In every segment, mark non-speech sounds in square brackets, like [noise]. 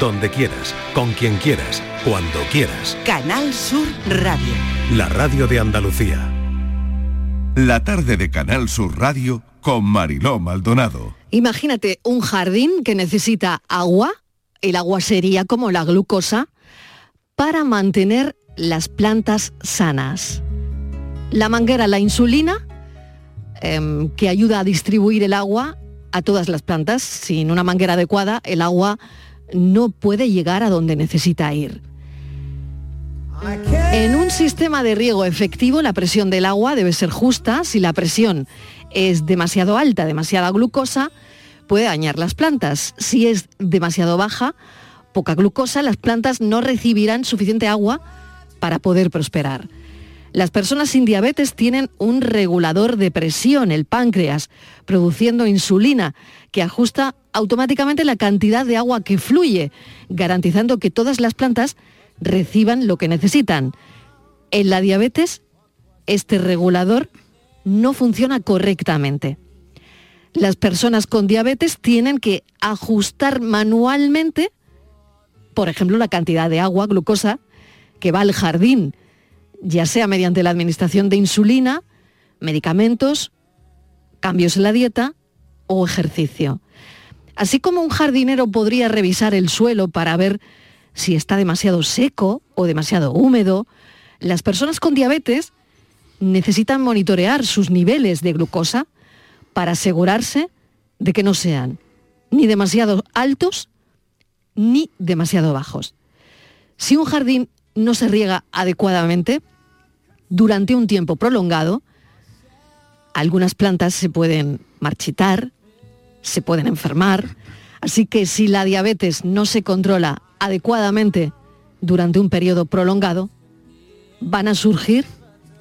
donde quieras, con quien quieras, cuando quieras. Canal Sur Radio. La radio de Andalucía. La tarde de Canal Sur Radio con Mariló Maldonado. Imagínate un jardín que necesita agua, el agua sería como la glucosa, para mantener las plantas sanas. La manguera, la insulina, em, que ayuda a distribuir el agua a todas las plantas. Sin una manguera adecuada, el agua no puede llegar a donde necesita ir. En un sistema de riego efectivo, la presión del agua debe ser justa. Si la presión es demasiado alta, demasiada glucosa, puede dañar las plantas. Si es demasiado baja, poca glucosa, las plantas no recibirán suficiente agua para poder prosperar. Las personas sin diabetes tienen un regulador de presión, el páncreas, produciendo insulina, que ajusta automáticamente la cantidad de agua que fluye, garantizando que todas las plantas reciban lo que necesitan. En la diabetes, este regulador no funciona correctamente. Las personas con diabetes tienen que ajustar manualmente, por ejemplo, la cantidad de agua, glucosa, que va al jardín ya sea mediante la administración de insulina, medicamentos, cambios en la dieta o ejercicio. Así como un jardinero podría revisar el suelo para ver si está demasiado seco o demasiado húmedo, las personas con diabetes necesitan monitorear sus niveles de glucosa para asegurarse de que no sean ni demasiado altos ni demasiado bajos. Si un jardín no se riega adecuadamente, durante un tiempo prolongado, algunas plantas se pueden marchitar, se pueden enfermar, así que si la diabetes no se controla adecuadamente durante un periodo prolongado, van a surgir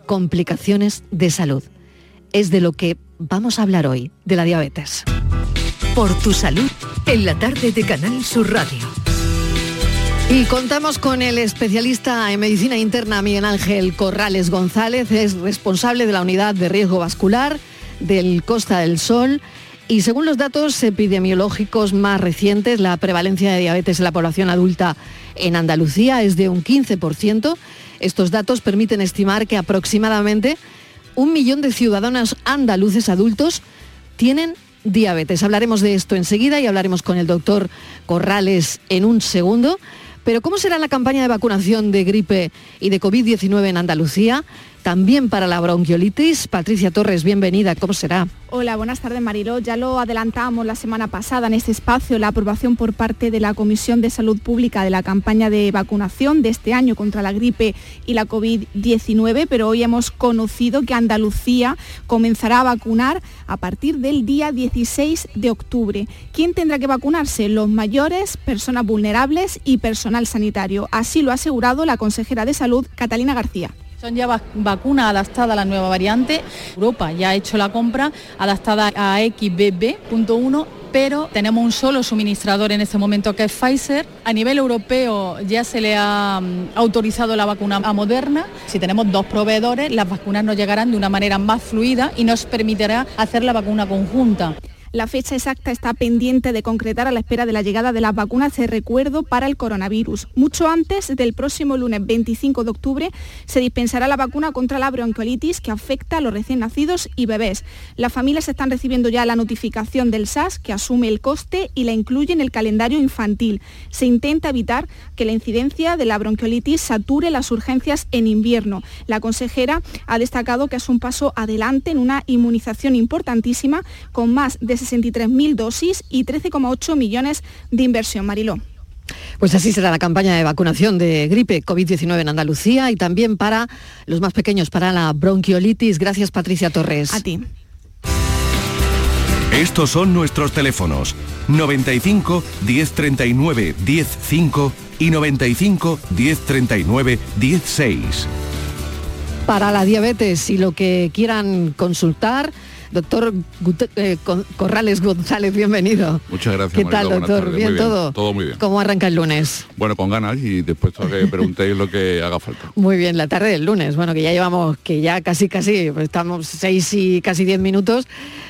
complicaciones de salud. Es de lo que vamos a hablar hoy, de la diabetes. Por tu salud, en la tarde de Canal Sur Radio. Y contamos con el especialista en medicina interna Miguel Ángel Corrales González, es responsable de la unidad de riesgo vascular del Costa del Sol. Y según los datos epidemiológicos más recientes, la prevalencia de diabetes en la población adulta en Andalucía es de un 15%. Estos datos permiten estimar que aproximadamente un millón de ciudadanos andaluces adultos tienen diabetes. Hablaremos de esto enseguida y hablaremos con el doctor Corrales en un segundo. Pero ¿cómo será la campaña de vacunación de gripe y de COVID-19 en Andalucía? También para la bronquiolitis. Patricia Torres, bienvenida. ¿Cómo será? Hola, buenas tardes Mariló. Ya lo adelantamos la semana pasada en este espacio, la aprobación por parte de la Comisión de Salud Pública de la campaña de vacunación de este año contra la gripe y la COVID-19, pero hoy hemos conocido que Andalucía comenzará a vacunar a partir del día 16 de octubre. ¿Quién tendrá que vacunarse? Los mayores, personas vulnerables y personal sanitario. Así lo ha asegurado la consejera de Salud, Catalina García. Son ya vacunas adaptadas a la nueva variante. Europa ya ha hecho la compra adaptada a XBB.1 pero tenemos un solo suministrador en este momento que es Pfizer. A nivel europeo ya se le ha mm, autorizado la vacuna a Moderna. Si tenemos dos proveedores, las vacunas nos llegarán de una manera más fluida y nos permitirá hacer la vacuna conjunta. La fecha exacta está pendiente de concretar a la espera de la llegada de las vacunas de recuerdo para el coronavirus. Mucho antes del próximo lunes 25 de octubre se dispensará la vacuna contra la bronquiolitis que afecta a los recién nacidos y bebés. Las familias están recibiendo ya la notificación del SAS que asume el coste y la incluye en el calendario infantil. Se intenta evitar que la incidencia de la bronquiolitis sature las urgencias en invierno. La consejera ha destacado que es un paso adelante en una inmunización importantísima con más de 63.000 dosis y 13,8 millones de inversión. Mariló. Pues así será la campaña de vacunación de gripe COVID-19 en Andalucía y también para los más pequeños, para la bronquiolitis. Gracias, Patricia Torres. A ti. Estos son nuestros teléfonos 95 1039 105 y 95 1039 16. Para la diabetes y lo que quieran consultar, Doctor eh, Corrales González, bienvenido. Muchas gracias. ¿Qué tal, doctor? ¿Bien todo? Todo muy bien. ¿Cómo arranca el lunes? Bueno, con ganas y después a que [laughs] preguntéis lo que haga falta. Muy bien, la tarde del lunes. Bueno, que ya llevamos, que ya casi, casi, pues estamos seis y casi diez minutos,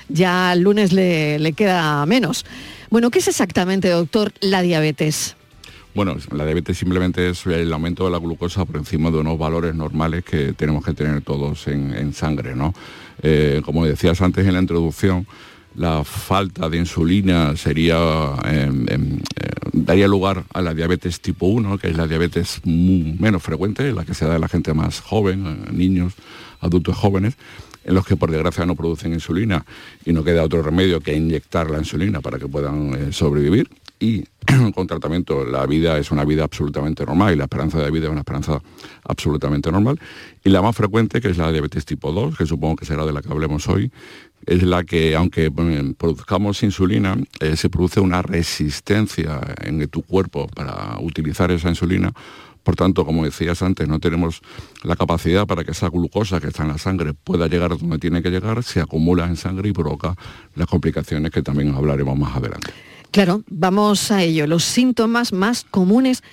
ya el lunes le, le queda menos. Bueno, ¿qué es exactamente, doctor, la diabetes? Bueno, la diabetes simplemente es el aumento de la glucosa por encima de unos valores normales que tenemos que tener todos en, sangre, ¿no? Eh, como decías antes en la introducción, la falta de insulina em, em, eh, daría lugar a la diabetes tipo 1, que es la diabetes menos frecuente, la que se da en la gente más joven, eh, niños, adultos jóvenes, en los que por desgracia no producen insulina y no queda otro remedio que inyectar la insulina para que puedan sobrevivir. Y [clears throat] con tratamiento la vida es una vida absolutamente normal y la esperanza de vida es una esperanza absolutamente normal. Y la más frecuente, que es la diabetes tipo 2, que supongo que será de la que hablemos hoy, es la que, aunque produzcamos insulina, eh, se produce una resistencia en tu cuerpo para utilizar esa insulina. Por tanto, como decías antes, no tenemos la capacidad para que esa glucosa que está en la sangre pueda llegar donde tiene que llegar, se acumula en sangre y provoca las complicaciones que también hablaremos más adelante. Claro, vamos a ello. Los síntomas más comunes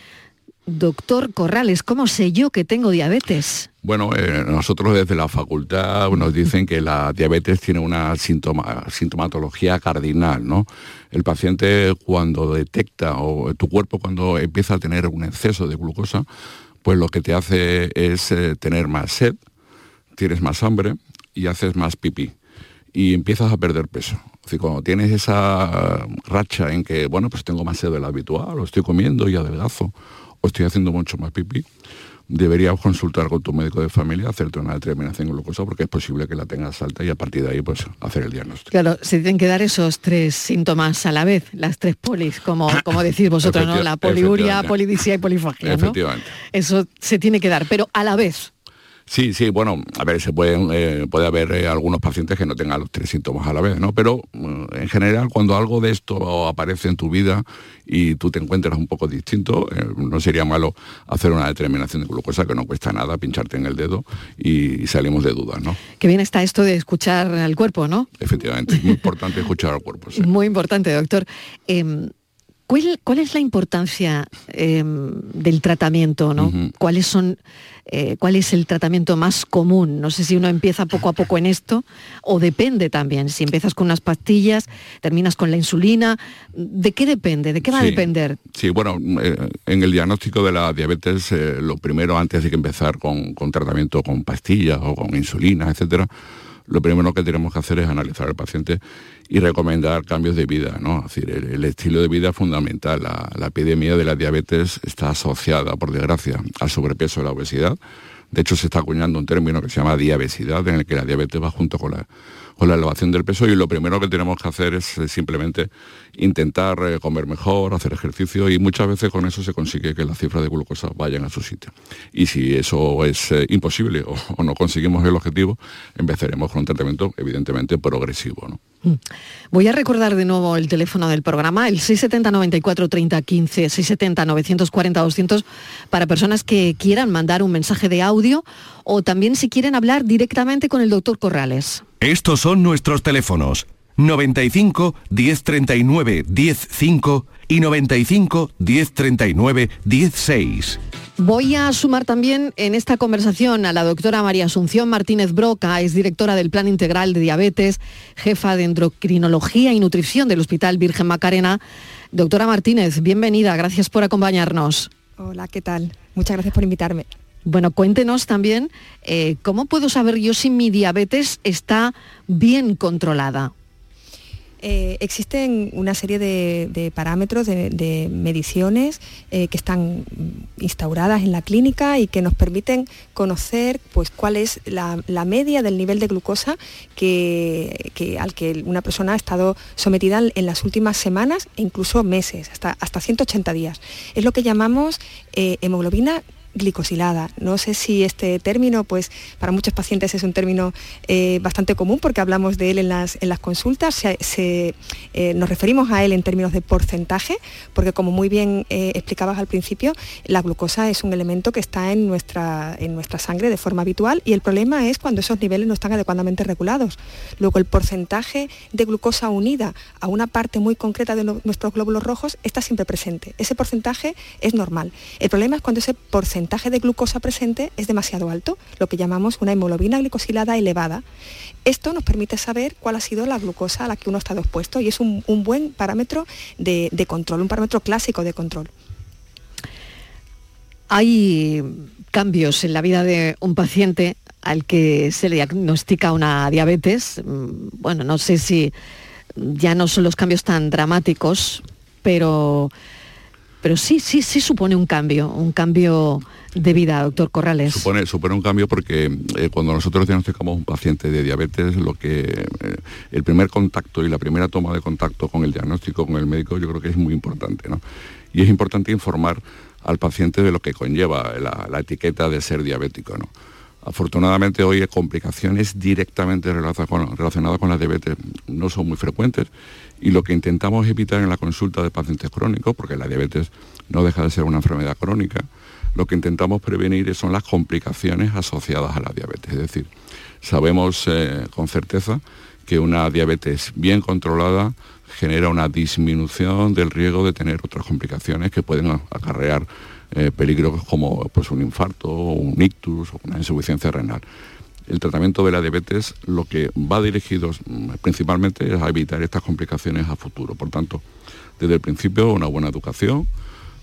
Doctor Corrales, ¿cómo sé yo que tengo diabetes? Bueno, eh, nosotros desde la facultad nos dicen que la diabetes tiene una sintomatología cardinal, ¿no? El paciente cuando detecta o tu cuerpo cuando empieza a tener un exceso de glucosa, pues lo que te hace es eh, tener más sed, tienes más hambre y haces más pipí y empiezas a perder peso. Si cuando tienes esa racha en que, bueno, pues tengo más sed de lo habitual, lo estoy comiendo y adelgazo, o estoy haciendo mucho más pipí, deberías consultar con tu médico de familia, hacerte una determinación glucosa porque es posible que la tengas alta y a partir de ahí pues hacer el diagnóstico. Claro, se tienen que dar esos tres síntomas a la vez, las tres polis, como, [coughs] como decís vosotros, ¿no? La poliuria, polidisia y polifagia, Efectivamente. Eso se tiene que dar, pero a la vez. Sí, sí, bueno, a ver, se pueden, eh, puede haber eh, algunos pacientes que no tengan los tres síntomas a la vez, ¿no? Pero mm, en general, cuando algo de esto aparece en tu vida y tú te encuentras un poco distinto, eh, no sería malo hacer una determinación de glucosa que no cuesta nada, pincharte en el dedo y, salimos de dudas, ¿no? Qué bien está esto de escuchar al cuerpo, ¿no? Efectivamente, es muy importante escuchar al cuerpo. Muy importante, doctor. ¿Cuál, es la importancia em, del tratamiento? ¿no? ¿Cuáles son, eh, ¿Cuál es el tratamiento más común? No sé si uno empieza poco a poco en esto o depende también. Si empiezas con unas pastillas, terminas con la insulina, ¿de qué depende? ¿De qué va a depender? Sí, bueno, eh, en el diagnóstico de la diabetes, eh, lo primero antes de que empezar con, con tratamiento con pastillas o con insulina, etcétera, lo primero que tenemos que hacer es analizar al paciente y recomendar cambios de vida, ¿no? Es decir, el, estilo de vida es fundamental. La, epidemia de la diabetes está asociada, por desgracia, al sobrepeso y la obesidad. De hecho, se está acuñando un término que se llama diabesidad, en el que la diabetes va junto con la, con la elevación del peso y lo primero que tenemos que hacer es eh, simplemente intentar eh, comer mejor, hacer ejercicio y muchas veces con eso se consigue que las cifras de glucosa vayan a su sitio. Y si eso es eh, imposible o, no conseguimos el objetivo, empezaremos con un tratamiento evidentemente progresivo. Mm. Voy a recordar de nuevo el teléfono del programa, el 670 94 30 15, 670 940 200, para personas que quieran mandar un mensaje de audio o también si quieren hablar directamente con el doctor Corrales. Estos son nuestros teléfonos 95 1039 105 y 95 1039 16. Voy a sumar también en esta conversación a la doctora María Asunción Martínez Broca, es directora del Plan Integral de Diabetes, jefa de Endocrinología y Nutrición del Hospital Virgen Macarena. Doctora Martínez, bienvenida, gracias por acompañarnos. Hola, ¿qué tal? Muchas gracias por invitarme. Bueno, cuéntenos también eh, cómo puedo saber yo si mi diabetes está bien controlada. Eh, existen una serie de, parámetros, de, mediciones eh, que están instauradas en la clínica y que nos permiten conocer pues, cuál es la, media del nivel de glucosa que, al que una persona ha estado sometida en las últimas semanas e incluso meses, hasta, hasta 180 días. Es lo que llamamos hemoglobina glicosilada. No sé si este término, pues para muchos pacientes es un término eh, bastante común porque hablamos de él en las, en las consultas, se, eh, nos referimos a él en términos de porcentaje, porque como muy bien eh, explicabas al principio, la glucosa es un elemento que está en nuestra, en nuestra sangre de forma habitual y el problema es cuando esos niveles no están adecuadamente regulados. Luego el porcentaje de glucosa unida a una parte muy concreta de nuestros glóbulos rojos está siempre presente. Ese porcentaje es normal. El problema es cuando ese porcentaje porcentaje de glucosa presente es demasiado alto, lo que llamamos una hemoglobina glicosilada elevada. Esto nos permite saber cuál ha sido la glucosa a la que uno ha estado expuesto y es un, buen parámetro de, control, un parámetro clásico de control. Hay cambios en la vida de un paciente al que se le diagnostica una diabetes. Mm, bueno, no sé si ya no son los cambios tan dramáticos, pero, pero sí, sí, sí supone un cambio, un cambio de vida, doctor Corrales. Supone, supone un cambio porque eh, cuando nosotros diagnosticamos un paciente de diabetes, lo que eh, el primer contacto y la primera toma de contacto con el diagnóstico, con el médico, yo creo que es muy importante. ¿no? Y es importante informar al paciente de lo que conlleva la, etiqueta de ser diabético. ¿no? Afortunadamente hoy complicaciones directamente relacionadas con la diabetes no son muy frecuentes y lo que intentamos evitar en la consulta de pacientes crónicos, porque la diabetes no deja de ser una enfermedad crónica, lo que intentamos prevenir son las complicaciones asociadas a la diabetes. Es decir, sabemos eh, con certeza que una diabetes bien controlada genera una disminución del riesgo de tener otras complicaciones que pueden acarrear eh, peligros como pues, un infarto, un ictus o una insuficiencia renal. El tratamiento de la diabetes lo que va dirigido mm, principalmente es a evitar estas complicaciones a futuro. Por tanto, desde el principio una buena educación,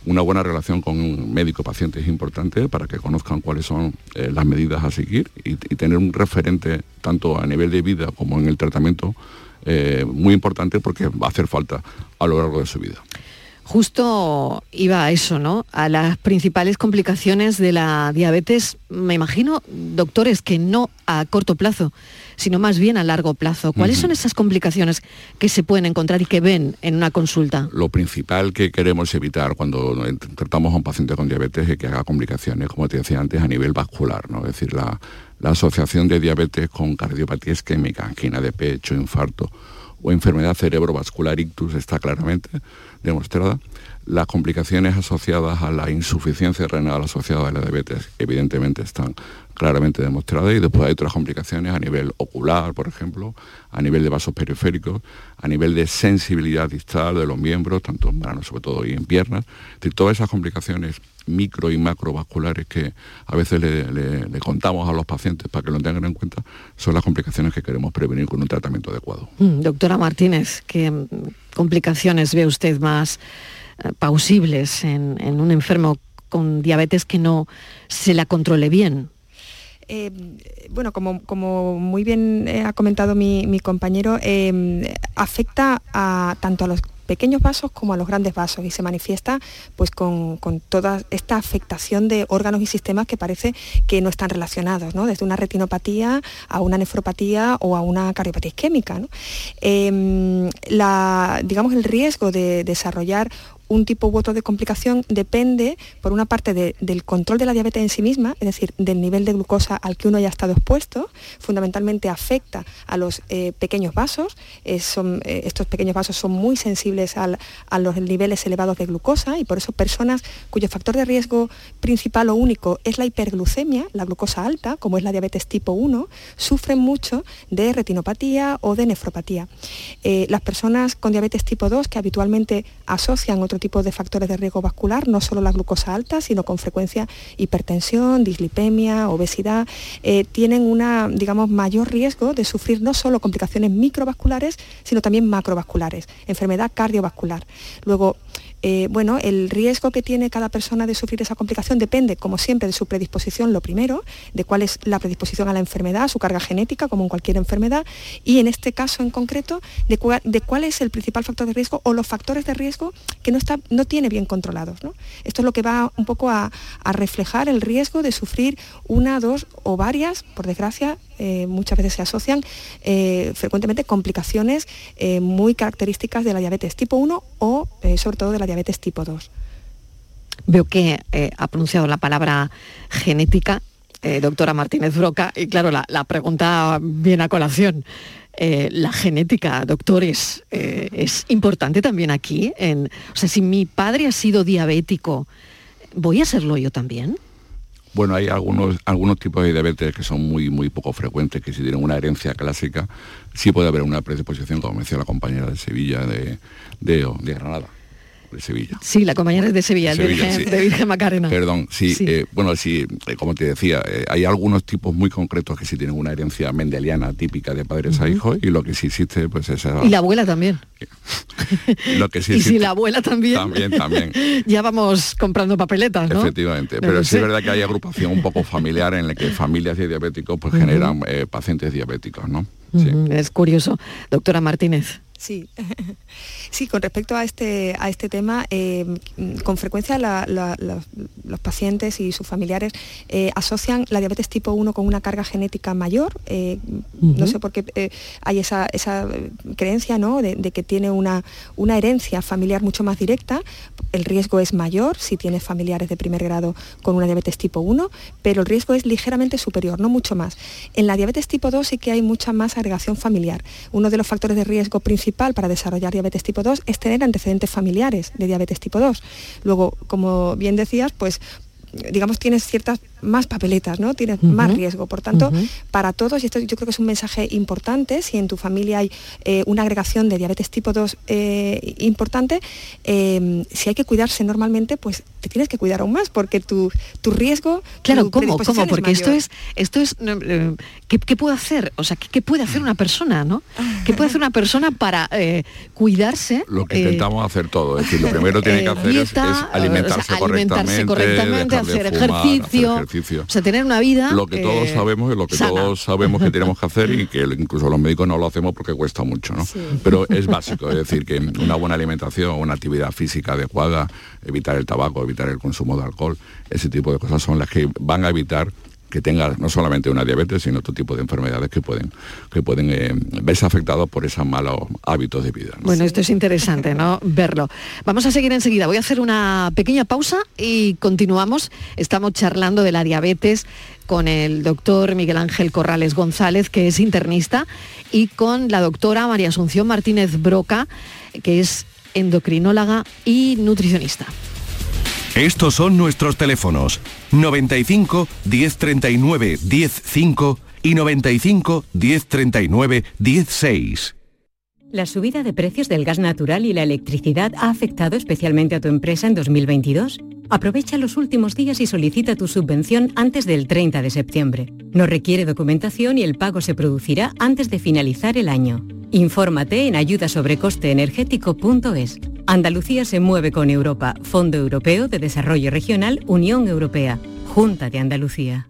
una buena relación con un médico-paciente es importante para que conozcan cuáles son eh, las medidas a seguir y, tener un referente tanto a nivel de vida como en el tratamiento eh, muy importante porque va a hacer falta a lo largo de su vida. Justo iba a eso, ¿no? A las principales complicaciones de la diabetes, me imagino, doctores, que no a corto plazo, sino más bien a largo plazo. ¿Cuáles son esas complicaciones que se pueden encontrar y que ven en una consulta? Lo principal que queremos evitar cuando tratamos a un paciente con diabetes es que haga complicaciones, como te decía antes, a nivel vascular, ¿no? Es decir, la, la asociación de diabetes con cardiopatía isquémica, angina de pecho, infarto o enfermedad cerebrovascular ictus está claramente demostrada. Las complicaciones asociadas a la insuficiencia renal asociada a la diabetes evidentemente están claramente demostradas y después hay otras complicaciones a nivel ocular, por ejemplo, a nivel de vasos periféricos, a nivel de sensibilidad distal de los miembros, tanto en manos sobre todo y en piernas. Todas esas complicaciones micro y macrovasculares que a veces le, contamos a los pacientes para que lo tengan en cuenta, son las complicaciones que queremos prevenir con un tratamiento adecuado. Mm, doctora Martínez, ¿qué complicaciones ve usted más eh, pausibles en, un enfermo con diabetes que no se la controle bien? Eh, bueno, como, muy bien eh, ha comentado mi, compañero, afecta a, tanto a los pequeños vasos como a los grandes vasos y se manifiesta pues con, toda esta afectación de órganos y sistemas que parece que no están relacionados, desde una retinopatía a una nefropatía o a una cardiopatía isquémica. Digamos, el riesgo de desarrollar un tipo u otro de complicación depende, por una parte, del control de la diabetes en sí misma, es decir, del nivel de glucosa al que uno haya estado expuesto, fundamentalmente afecta a los eh, pequeños vasos, eh, eh, estos pequeños vasos son muy sensibles a los niveles elevados de glucosa y por eso personas cuyo factor de riesgo principal o único es la hiperglucemia, la glucosa alta, como es la diabetes tipo 1, sufren mucho de retinopatía o de nefropatía. las personas con diabetes tipo 2 que habitualmente asocian otro tipo de factores de riesgo vascular, no solo la glucosa alta, sino con frecuencia hipertensión, dislipemia, obesidad, eh, tienen una, digamos, mayor riesgo de sufrir no solo complicaciones microvasculares, sino también macrovasculares, enfermedad cardiovascular. Luego, eh, bueno, el riesgo que tiene cada persona de sufrir esa complicación depende, como siempre, de su predisposición, lo primero, de cuál es la predisposición a la enfermedad, su carga genética, como en cualquier enfermedad, y en este caso en concreto, de, cuál es el principal factor de riesgo o los factores de riesgo que no, está, no tiene bien controlados. Esto es lo que va un poco a, reflejar el riesgo de sufrir una, dos o varias, por desgracia, eh, muchas veces se asocian eh, frecuentemente complicaciones muy características de la diabetes tipo 1 o sobre todo de la diabetes tipo 2. Veo que eh, ha pronunciado la palabra genética, eh, doctora Martínez Broca, y claro, la, pregunta viene a colación. Eh, la genética, doctores, es importante también aquí. En, o sea, si mi padre ha sido diabético, ¿voy a serlo yo también? Bueno, hay algunos, algunos tipos de diabetes que son muy, muy poco frecuentes, que si tienen una herencia clásica, sí puede haber una predisposición, como decía la compañera de Sevilla, de, de, de Granada. De Sevilla. Sí, la compañera es de Sevilla, de, Sevilla, Virgen, sí. de Virgen Macarena. Perdón, sí, Sí. eh, bueno, sí, eh, como te decía, eh, hay algunos tipos muy concretos que sí tienen una herencia mendeliana típica de padres a hijos y lo que sí existe, pues es esa- Y la abuela también. [laughs] lo que sí [laughs] y si la abuela también. También, también. [laughs] ya vamos comprando papeletas, ¿no? Efectivamente, pero sí sé. es verdad que hay agrupación un poco familiar en la que familias de diabéticos pues generan eh, pacientes diabéticos, ¿no? Es curioso. Doctora Martínez. Sí, sí, con respecto a este, a este tema, eh, con frecuencia la- la- la- los pacientes y sus familiares eh, asocian la diabetes tipo 1 con una carga genética mayor. eh, No sé por qué eh, hay esa, esa, creencia ¿no? de, de que tiene una, una herencia familiar mucho más directa. El riesgo es mayor si tienes familiares de primer grado con una diabetes tipo 1, pero el riesgo es ligeramente superior, no mucho más. En la diabetes tipo 2 sí que hay mucha más agregación familiar. Uno de los factores de riesgo principal para desarrollar diabetes tipo 2 es tener antecedentes familiares de diabetes tipo 2. Luego, como bien decías, pues digamos tienes ciertas más papeletas, ¿no? Tienes más riesgo. Por tanto, para todos, y esto yo creo que es un mensaje importante, si en tu familia hay eh, una agregación de diabetes tipo 2 eh, importante, eh, si hay que cuidarse normalmente, pues te tienes que cuidar aún más, porque tu, tu riesgo... Claro, tu ¿cómo? ¿Cómo? Porque esto es, esto es, eh, ¿qué, qué puede hacer? O sea, ¿qué, qué puede hacer una persona, no? ¿Qué puede hacer una persona para eh, cuidarse? Lo que eh, intentamos hacer todo, es decir, lo primero que tiene que hacer es- dieta, es, alimentarse, o sea, alimentarse correctamente, correctamente, dejar de hacer fumar, ejercicio, hacer ejercicio. O sea, tener una vida. Lo que todos eh, sabemos es lo que sana. todos sabemos que tenemos que hacer y que incluso los médicos no lo hacemos porque cuesta mucho, ¿no? Pero es básico, es decir, que una buena alimentación, una actividad física adecuada, evitar el tabaco, evitar el consumo de alcohol, ese tipo de cosas son las que van a evitar que tenga no solamente una diabetes, sino otro tipo de enfermedades que pueden, que pueden eh, verse afectados por esos malos hábitos de vida. ¿no? Bueno, esto es interesante, ¿no? [laughs] Verlo. Vamos a seguir enseguida. Voy a hacer una pequeña pausa y continuamos. Estamos charlando de la diabetes con el doctor Miguel Ángel Corrales González, que es internista, y con la doctora María Asunción Martínez Broca, que es endocrinóloga y nutricionista. Estos son nuestros teléfonos 95 1039 105 y 95 1039 16. La subida de precios del gas natural y la electricidad ha afectado especialmente a tu empresa en 2022. Aprovecha los últimos días y solicita tu subvención antes del 30 de septiembre. No requiere documentación y el pago se producirá antes de finalizar el año. Infórmate en ayudasobrecosteenergético.es. Andalucía se mueve con Europa, Fondo Europeo de Desarrollo Regional, Unión Europea, Junta de Andalucía.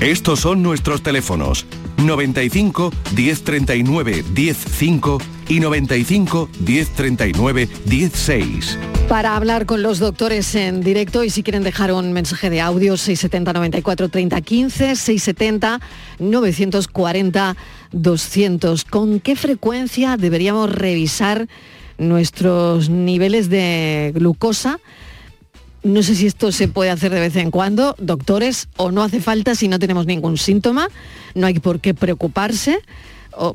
Estos son nuestros teléfonos 95 1039 105 y 95 1039 16. Para hablar con los doctores en directo y si quieren dejar un mensaje de audio 670 94 30 15 670 940 200. ¿Con qué frecuencia deberíamos revisar nuestros niveles de glucosa? No sé si esto se puede hacer de vez en cuando, doctores, o no hace falta si no tenemos ningún síntoma, no hay por qué preocuparse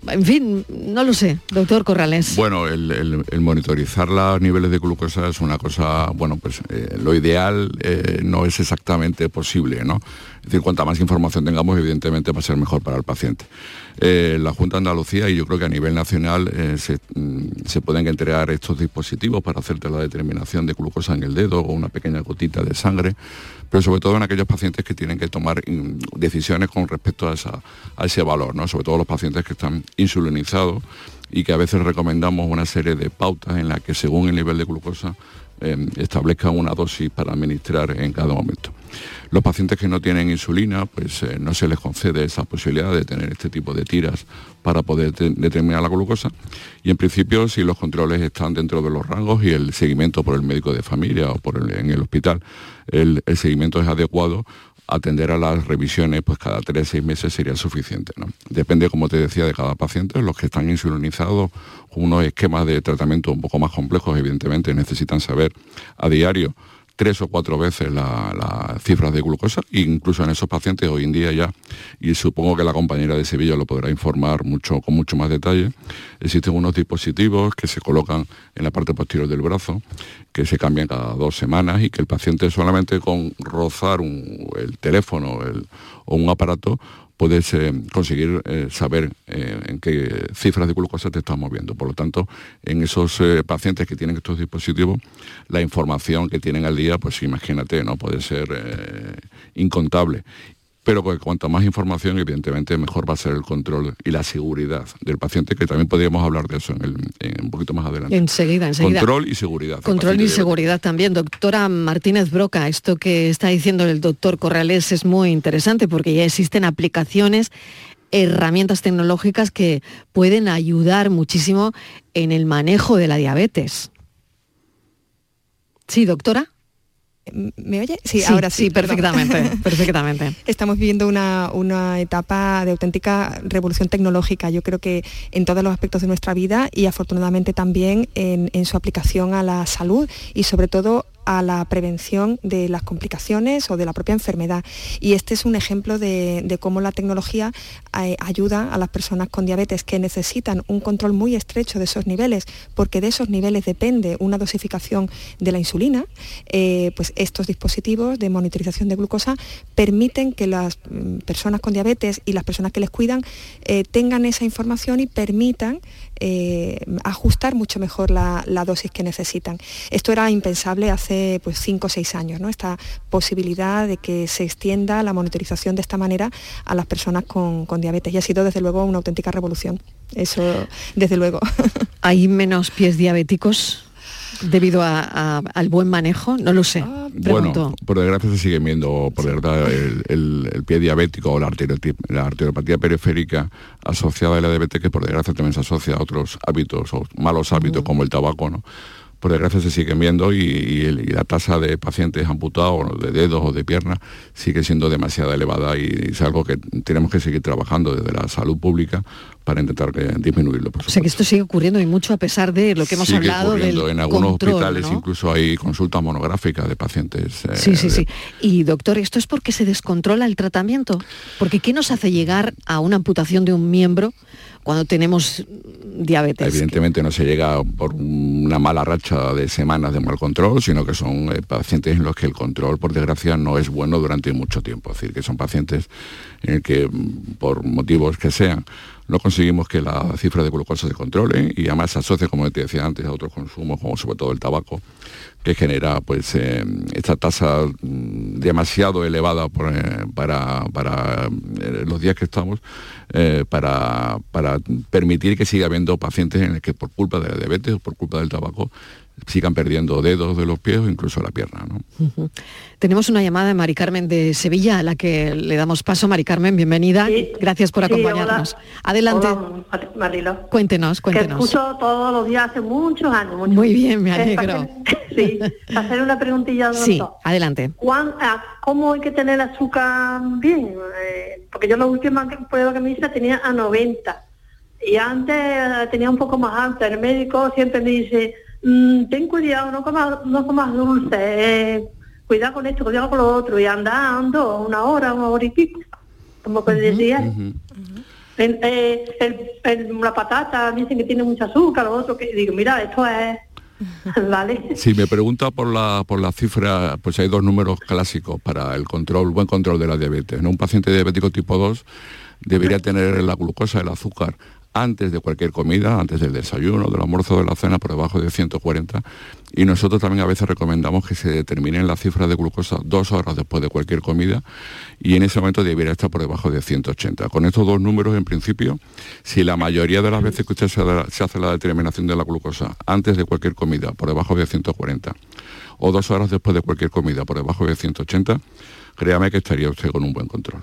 en fin, no lo sé, doctor Corrales. Bueno, el, monitorizar los niveles de glucosa es una cosa, bueno, pues eh, lo ideal eh, no es exactamente posible, ¿no? Es decir, cuanta más información tengamos, evidentemente va a ser mejor para el paciente. Eh, la Junta de Andalucía, y yo creo que a nivel nacional se, mm, se, pueden entregar estos dispositivos para hacerte la determinación de glucosa en el dedo o una pequeña gotita de sangre pero sobre todo en aquellos pacientes que tienen que tomar mm, decisiones con respecto a, ese valor, ¿no? sobre todo los pacientes que están insulinizados y que a veces recomendamos una serie de pautas en las que según el nivel de glucosa eh, establezcan una dosis para administrar en cada momento. Los pacientes que no tienen insulina, pues eh, no se les concede esa posibilidad de tener este tipo de tiras para poder determinar la glucosa. Y en principio, si los controles están dentro de los rangos y el seguimiento por el médico de familia o por en el hospital, el, seguimiento es adecuado, atender a las revisiones pues cada tres seis meses sería suficiente. Depende, como te decía, de cada paciente. Los que están insulinizados, unos esquemas de tratamiento un poco más complejos, evidentemente, necesitan saber a diario tres o cuatro veces las cifras de glucosa, incluso en esos pacientes hoy en día ya, y supongo que la compañera de Sevilla lo podrá informar mucho, con mucho más detalle, existen unos dispositivos que se colocan en la parte posterior del brazo, que se cambian cada dos semanas y que el paciente solamente con rozar el teléfono o un aparato puedes eh, conseguir eh, saber eh, en qué cifras de glucosa te estás moviendo. Por lo tanto, en esos pacientes que tienen estos dispositivos, la información que tienen al día, pues imagínate, ¿no? Puede ser incontable pero cuanto más información, evidentemente, mejor va a ser el control y la seguridad del paciente, que también podríamos hablar de eso en, un poquito más adelante. Enseguida, enseguida. Control y seguridad. Control y seguridad también. Doctora Martínez Broca, esto que está diciendo el doctor Corrales es muy interesante porque ya existen aplicaciones herramientas tecnológicas que pueden ayudar muchísimo en el manejo de la diabetes. Sí, doctora. ¿Me oye? Sí, ahora sí. Sí, perfectamente, [laughs] perfectamente. Estamos viviendo una, etapa de auténtica revolución tecnológica, yo creo que en todos los aspectos de nuestra vida y afortunadamente también en, en su aplicación a la salud y sobre todo a la prevención de las complicaciones o de la propia enfermedad. Y este es un ejemplo de, cómo la tecnología eh, ayuda a las personas con diabetes que necesitan un control muy estrecho de esos niveles, porque de esos niveles depende una dosificación de la insulina, eh, pues estos dispositivos de monitorización de glucosa permiten que las mm, personas con diabetes y las personas que les cuidan eh, tengan esa información y permitan ajustar mucho mejor la, dosis que necesitan. Esto era impensable hace pues 5 o 6 años, ¿no? esta posibilidad de que se extienda la monitorización de esta manera a las personas con, con diabetes y ha sido desde luego una auténtica revolución. Eso desde luego. [laughs] ¿Hay menos pies diabéticos? Debido al buen manejo? No lo sé. Ah, bueno, por desgracia se sigue viendo, por verdad, el, pie diabético o la, la arteriopatía periférica asociada a la diabetes, que por desgracia también se asocia a otros hábitos o malos hábitos como el tabaco, ¿no? por desgracia se siguen viendo y, la tasa de pacientes amputados de dedos o de piernas sigue siendo demasiado elevada y es algo que tenemos que seguir trabajando desde la salud pública para intentar disminuirlo. o sea que esto sigue ocurriendo y mucho a pesar de lo que hemos hablado del En algunos hospitales incluso hay consultas monográficas de pacientes. Eh, sí, sí, sí. Y doctor, ¿esto es porque se descontrola el tratamiento? Porque ¿qué nos hace llegar a una amputación de un miembro cuando tenemos diabetes. Evidentemente no se llega por una mala racha de semanas de mal control, sino que son eh, pacientes en los que el control, por desgracia, no es bueno durante mucho tiempo. Es decir, que son pacientes en el que, mm, por motivos que sean, no conseguimos que la cifra de glucosa se controle y además se asocia, como te decía antes, a otros consumos, como sobre todo el tabaco, que genera pues eh, esta tasa mm, demasiado elevada eh, para, para los días que estamos eh, para, permitir que siga habiendo pacientes en los que por culpa de la diabetes o por culpa del tabaco sigan perdiendo dedos de los pies o incluso la pierna. ¿no? Tenemos una llamada de Mari Carmen de Sevilla a la que le damos paso. Mari Carmen, bienvenida. Gracias por acompañarnos. Adelante. Cuéntenos, cuéntenos. Te escucho todos los días hace muchos años. Muy bien, me [laughs] alegro. sí, hacer una preguntilla, doctor. Sí, adelante. Ah, ¿Cómo hay que tener azúcar bien? Eh, porque yo la última prueba que me hice tenía a 90 y antes eh, tenía un poco más alta. El médico siempre me dice, mm, ten cuidado, no comas, no comas dulce, eh, cuidado con esto, cuidado con lo otro, y andando una hora, una hora y pico, como que decía. Eh, la patata dicen que tiene mucho azúcar, lo otro que digo, mira, esto es [laughs] ¿Vale? Si me pregunta por la, por la cifra, pues hay dos números clásicos para el control, buen control de la diabetes. Un paciente diabético tipo 2 debería tener la glucosa, el azúcar, antes de cualquier comida, antes del desayuno, del almuerzo, de la cena, por debajo de 140. Y nosotros también a veces recomendamos que se determinen las cifras de glucosa dos horas después de cualquier comida y en ese momento debería estar por debajo de 180. Con estos dos números, en principio, si la mayoría de las veces que usted se, hace la determinación de la glucosa antes de cualquier comida, por debajo de 140, o dos horas después de cualquier comida, por debajo de 180, créame que estaría usted con un buen control.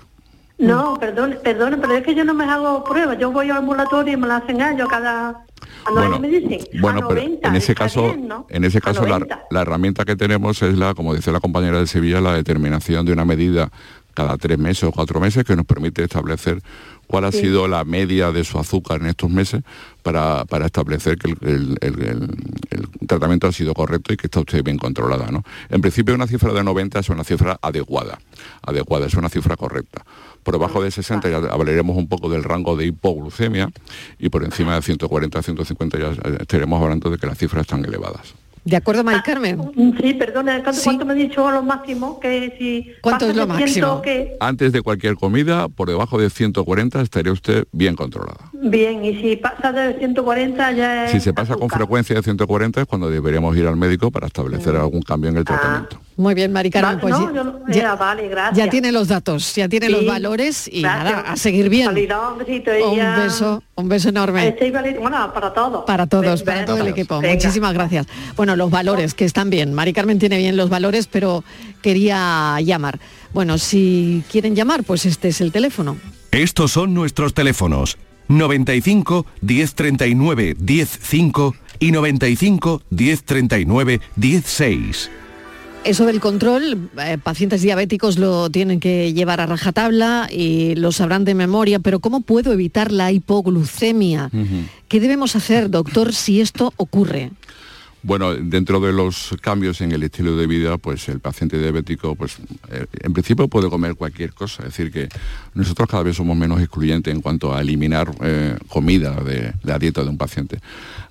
No, perdón, perdón, pero es que yo no me hago pruebas. Yo voy al ambulatorio y me la hacen ellos cada... Bueno, me dicen, bueno pero en ese caso, en ese caso la, la, herramienta que tenemos es la, como dice la compañera de Sevilla, la determinación de una medida cada tres meses o cuatro meses que nos permite establecer cuál ha sido la media de su azúcar en estos meses para, establecer que el, tratamiento ha sido correcto y que está usted bien controlada. ¿no? En principio una cifra de 90 es una cifra adecuada, adecuada, es una cifra correcta. Por debajo de 60 ya hablaremos un poco del rango de hipoglucemia y por encima de 140, 150 ya estaremos hablando de que las cifras están elevadas. ¿De acuerdo, Mari Carmen? Sí, perdona, ¿cuánto, me ha dicho lo máximo? Que si ¿Cuánto es lo máximo? Antes de cualquier comida, por debajo de 140 estaría usted bien controlada. Bien, y si pasa de 140 ya es Si se pasa con frecuencia de 140 es cuando deberíamos ir al médico para establecer mm. algún cambio en el ah. tratamiento. Muy bien, Mari Carmen, pues ya, vale, gracias. ya, tiene los datos, ya tiene los valores y nada, a seguir bien. un, beso, un beso enorme. Bueno, para todos. Para todos, para todo el equipo. Muchísimas gracias. Bueno, los valores, que están bien. Mari Carmen tiene bien los valores, pero quería llamar. Bueno, si quieren llamar, pues este es el teléfono. Estos son nuestros teléfonos. 95 1039 105 y 95 1039 16. Eso del control, eh, pacientes diabéticos lo tienen que llevar a rajatabla y lo sabrán de memoria, pero ¿cómo puedo evitar la hipoglucemia? ¿Qué debemos hacer, doctor, si esto ocurre? Bueno, dentro de los cambios en el estilo de vida, pues el paciente diabético, pues eh, en principio puede comer cualquier cosa. Es decir, que nosotros cada vez somos menos excluyentes en cuanto a eliminar eh, comida de, la dieta de un paciente.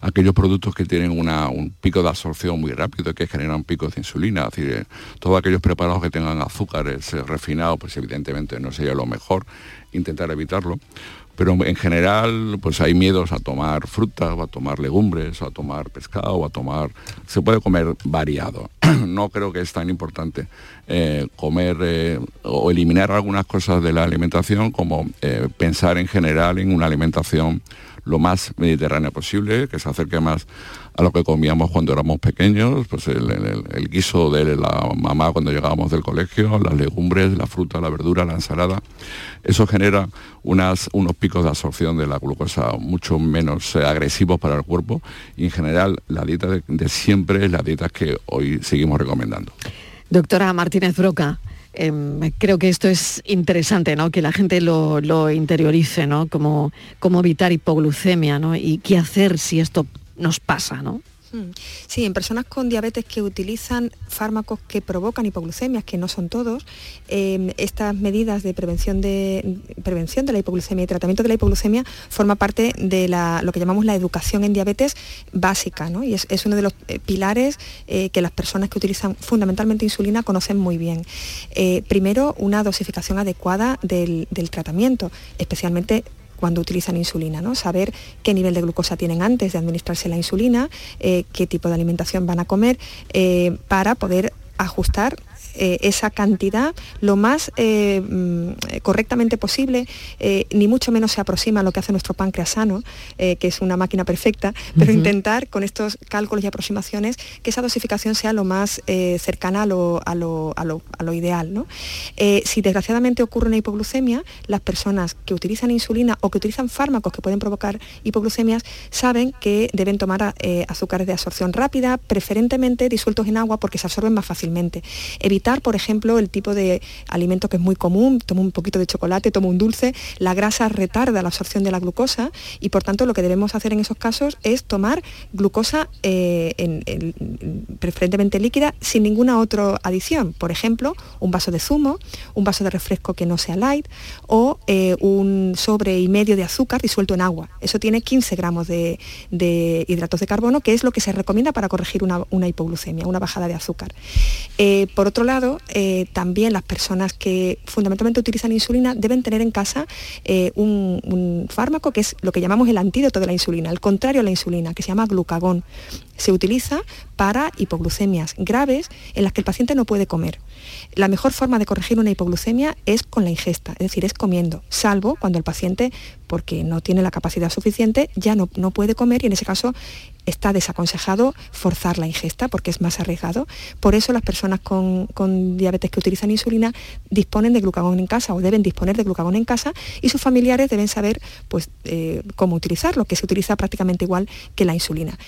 Aquellos productos que tienen un pico de absorción muy rápido, que generan picos de insulina, es decir, eh, todos aquellos preparados que tengan azúcares refinados, pues evidentemente no sería lo mejor intentar evitarlo pero en general pues hay miedos a tomar fruta o a tomar legumbres a tomar pescado o a tomar se puede comer variado. [clears throat] No creo que es tan importante eh, comer eh, o eliminar algunas cosas de la alimentación como eh, pensar en general en una alimentación lo más mediterránea posible, que se acerque más a lo que comíamos cuando éramos pequeños, pues el, guiso de la mamá cuando llegábamos del colegio, las legumbres, la fruta, la verdura, la ensalada. Eso genera unos picos de absorción de la glucosa mucho menos eh, agresivos para el cuerpo y en general la dieta de, siempre es la dieta que hoy seguimos recomendando. Doctora Martínez Broca, Em, creo que esto es interesante, ¿no? Que la gente lo, interiorice, ¿no? Como, como evitar hipoglucemia, ¿no? Y qué hacer si esto nos pasa, ¿no? Mm. Sí, en personas con diabetes que utilizan fármacos que provocan hipoglucemias, que no son todos, em, estas medidas de prevención de, prevención de la hipoglucemia y tratamiento de la hipoglucemia forma parte de lo que llamamos la educación en diabetes básica, ¿no? y es, uno de los eh, pilares eh, que las personas que utilizan fundamentalmente insulina conocen muy bien. Eh, primero, una dosificación adecuada del, del tratamiento, especialmente cuando utilizan insulina, ¿no? Saber qué nivel de glucosa tienen antes de administrarse la insulina, eh, qué tipo de alimentación van a comer, eh, para poder ajustar eh, esa cantidad lo más eh, mm, correctamente posible, eh, ni mucho menos se aproxima a lo que hace nuestro páncreas sano, que es una máquina perfecta, pero intentar con estos cálculos y aproximaciones que esa dosificación sea lo más cercana a lo, a lo, a lo, a lo ideal. ¿no? si desgraciadamente ocurre una hipoglucemia, las personas que utilizan insulina o que utilizan fármacos que pueden provocar hipoglucemias saben que deben tomar azúcares de absorción rápida, preferentemente disueltos en agua porque se absorben más fácilmente. Evitar, por ejemplo, el tipo de alimento que es muy común, tomo un poquito de chocolate, tomo un dulce, la grasa retarda la absorción de la glucosa y por tanto lo que debemos hacer en esos casos es tomar glucosa eh, preferentemente líquida sin ninguna otra adición. Por ejemplo, un vaso de zumo, un vaso de refresco que no sea light o eh, un sobre y medio de azúcar disuelto en agua. Eso tiene 15 gramos de, hidratos de carbono, que es lo que se recomienda para corregir una, hipoglucemia, una bajada de azúcar. Eh, por otro lado, eh, también las personas que fundamentalmente utilizan insulina deben tener en casa eh, un, fármaco que es lo que llamamos el antídoto de la insulina, el contrario a la insulina, que se llama glucagón. Se utiliza para hipoglucemias graves en las que el paciente no puede comer. La mejor forma de corregir una hipoglucemia es con la ingesta, es decir, es comiendo, salvo cuando el paciente, porque no tiene la capacidad suficiente, ya no, no puede comer y en ese caso está desaconsejado forzar la ingesta porque es más arriesgado. Por eso las personas con, diabetes que utilizan insulina disponen de glucagón en casa o deben disponer de glucagón en casa y sus familiares deben saber pues, eh, cómo utilizarlo, que se utiliza prácticamente igual que la insulina.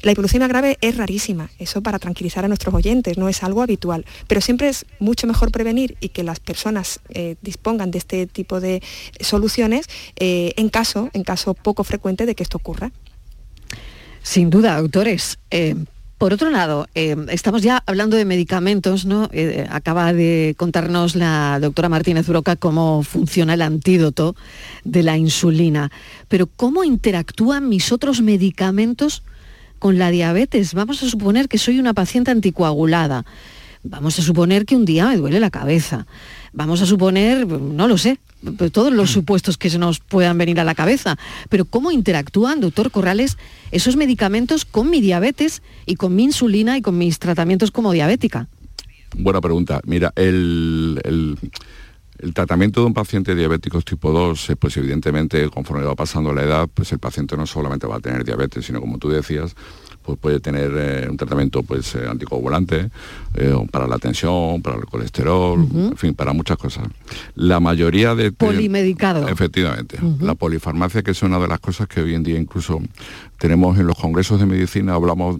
La hipoglucemia grave es rarísima, eso para tranquilizar a nuestros oyentes, no es algo habitual, pero siempre es mucho mejor prevenir y que las personas eh, dispongan de este tipo de soluciones eh, en, caso, en caso poco frecuente de que esto ocurra. Sin duda, doctores. Eh, por otro lado, eh, estamos ya hablando de medicamentos, ¿no? Acaba de contarnos la doctora Martínez Broca cómo funciona el antídoto de la insulina. Pero ¿cómo interactúan mis otros medicamentos con la diabetes? Vamos a suponer que soy una paciente anticoagulada. Vamos a suponer que un día me duele la cabeza. Vamos a suponer, no lo sé, pues, todos los supuestos que se nos puedan venir a la cabeza. Pero ¿cómo interactúan, doctor Corrales, esos medicamentos con mi diabetes y con mi insulina y con mis tratamientos como diabética? Buena pregunta. Mira, el, el, tratamiento de un paciente diabético tipo 2, eh, pues evidentemente conforme va pasando la edad, pues el paciente no solamente va a tener diabetes, sino como tú decías, pues puede tener eh, un tratamiento pues eh, anticoagulante eh, para la tensión, para el colesterol, en fin, para muchas cosas. La mayoría de... Polimedicado. Efectivamente. La polifarmacia, que es una de las cosas que hoy en día incluso tenemos en los congresos de medicina, hablamos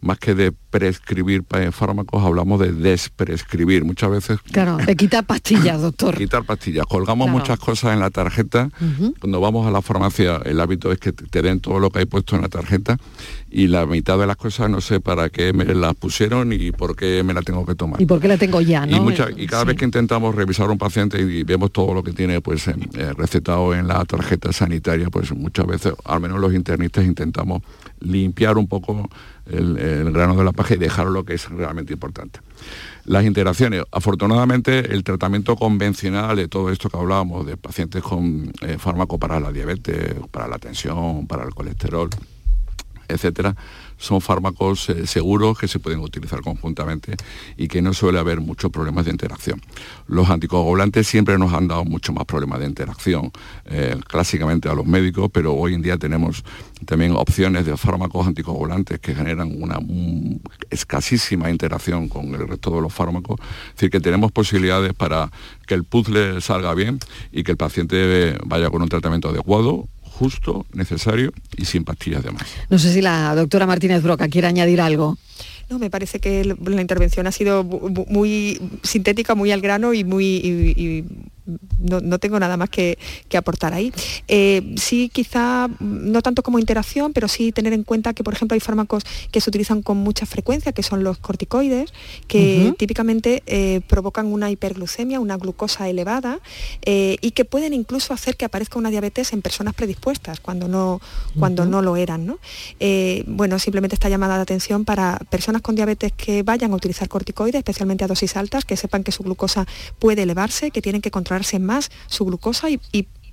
más que de prescribir fármacos, hablamos de desprescribir. Muchas veces... Claro, de quitar pastillas, doctor. [coughs] quitar pastillas. Colgamos muchas cosas en la tarjeta. Cuando vamos a la farmacia, el hábito es que te den todo lo que hay puesto en la tarjeta y la mitad de las cosas no sé para qué me las pusieron y por qué me la tengo que tomar. Y por qué la tengo ya, ¿no? Y, cada vez que intentamos revisar a un paciente y vemos todo lo que tiene pues eh, recetado en la tarjeta sanitaria, pues muchas veces, al menos los internistas, limpiar un poco el, grano de la paja y dejar lo que es realmente importante. Las interacciones, afortunadamente el tratamiento convencional de todo esto que hablábamos, de pacientes con eh, fármaco para la diabetes, para la tensión, para el colesterol, etcétera, son fármacos eh, seguros que se pueden utilizar conjuntamente y que no suele haber muchos problemas de interacción. Los anticoagulantes siempre nos han dado mucho más problemas de interacción, eh, clásicamente a los médicos, pero hoy en día tenemos también opciones de fármacos anticoagulantes que generan una escasísima interacción con el resto de los fármacos. Es decir, que tenemos posibilidades para que el puzzle salga bien y que el paciente vaya con un tratamiento adecuado justo, necesario y sin pastillas de más. No sé si la doctora Martínez Broca quiere añadir algo. No, me parece que la intervención ha sido muy sintética, muy al grano y muy no, tengo nada más que, aportar ahí. Eh, sí, quizá no tanto como interacción, pero sí tener en cuenta que, por ejemplo, hay fármacos que se utilizan con mucha frecuencia, que son los corticoides, que típicamente eh, provocan una hiperglucemia, una glucosa elevada, eh, y que pueden incluso hacer que aparezca una diabetes en personas predispuestas, cuando no, cuando no lo eran. ¿no? bueno, simplemente esta llamada de atención para personas con diabetes que vayan a utilizar corticoides, especialmente a dosis altas, que sepan que su glucosa puede elevarse, que tienen que controlar más su glucosa y,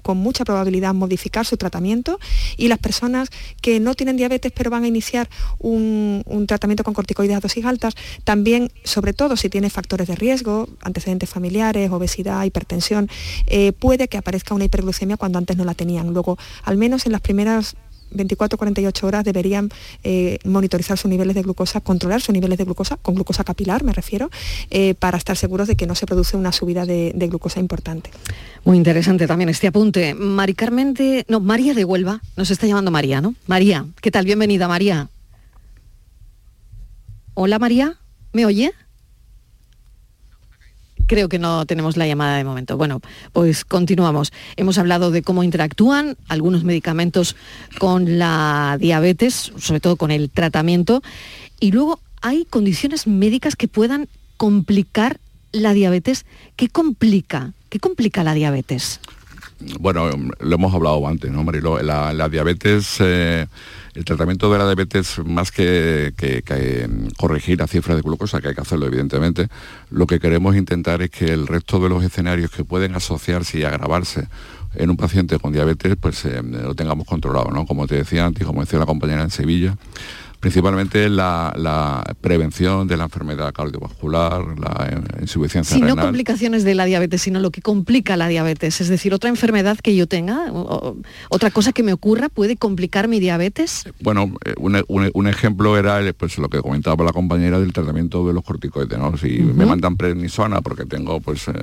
con mucha probabilidad modificar su tratamiento y las personas que no tienen diabetes pero van a iniciar un, tratamiento con corticoides a dosis altas, también, sobre todo si tiene factores de riesgo, antecedentes familiares, obesidad, hipertensión, eh, puede que aparezca una hiperglucemia cuando antes no la tenían. Luego, al menos en las primeras 24-48 horas deberían eh, monitorizar sus niveles de glucosa, controlar sus niveles de glucosa, con glucosa capilar me refiero, eh, para estar seguros de que no se produce una subida de, glucosa importante. Muy interesante también este apunte. Mari Carmen de... No, María de Huelva, nos está llamando María, ¿no? María, ¿qué tal? Bienvenida, María. Hola, María, ¿me oye? Creo que no tenemos la llamada de momento. Bueno, pues continuamos. Hemos hablado de cómo interactúan algunos medicamentos con la diabetes, sobre todo con el tratamiento, y luego hay condiciones médicas que puedan complicar la diabetes. ¿Qué complica? ¿Qué complica la diabetes? Bueno, lo hemos hablado antes, ¿no, Marilo? La, diabetes... Eh, el tratamiento de la diabetes, más que, corregir la cifra de glucosa, que hay que hacerlo evidentemente, lo que queremos intentar es que el resto de los escenarios que pueden asociarse y agravarse en un paciente con diabetes, pues eh, lo tengamos controlado, ¿no? Como te decía antes, como decía la compañera en Sevilla, principalmente la, prevención de la enfermedad cardiovascular, la insuficiencia renal. Si no complicaciones de la diabetes, sino lo que complica la diabetes, es decir, otra enfermedad que yo tenga, otra cosa que me ocurra, puede complicar mi diabetes. Bueno, eh, un, ejemplo era pues, lo que comentaba la compañera del tratamiento de los corticoides, ¿no? Si me mandan prednisona porque tengo pues eh,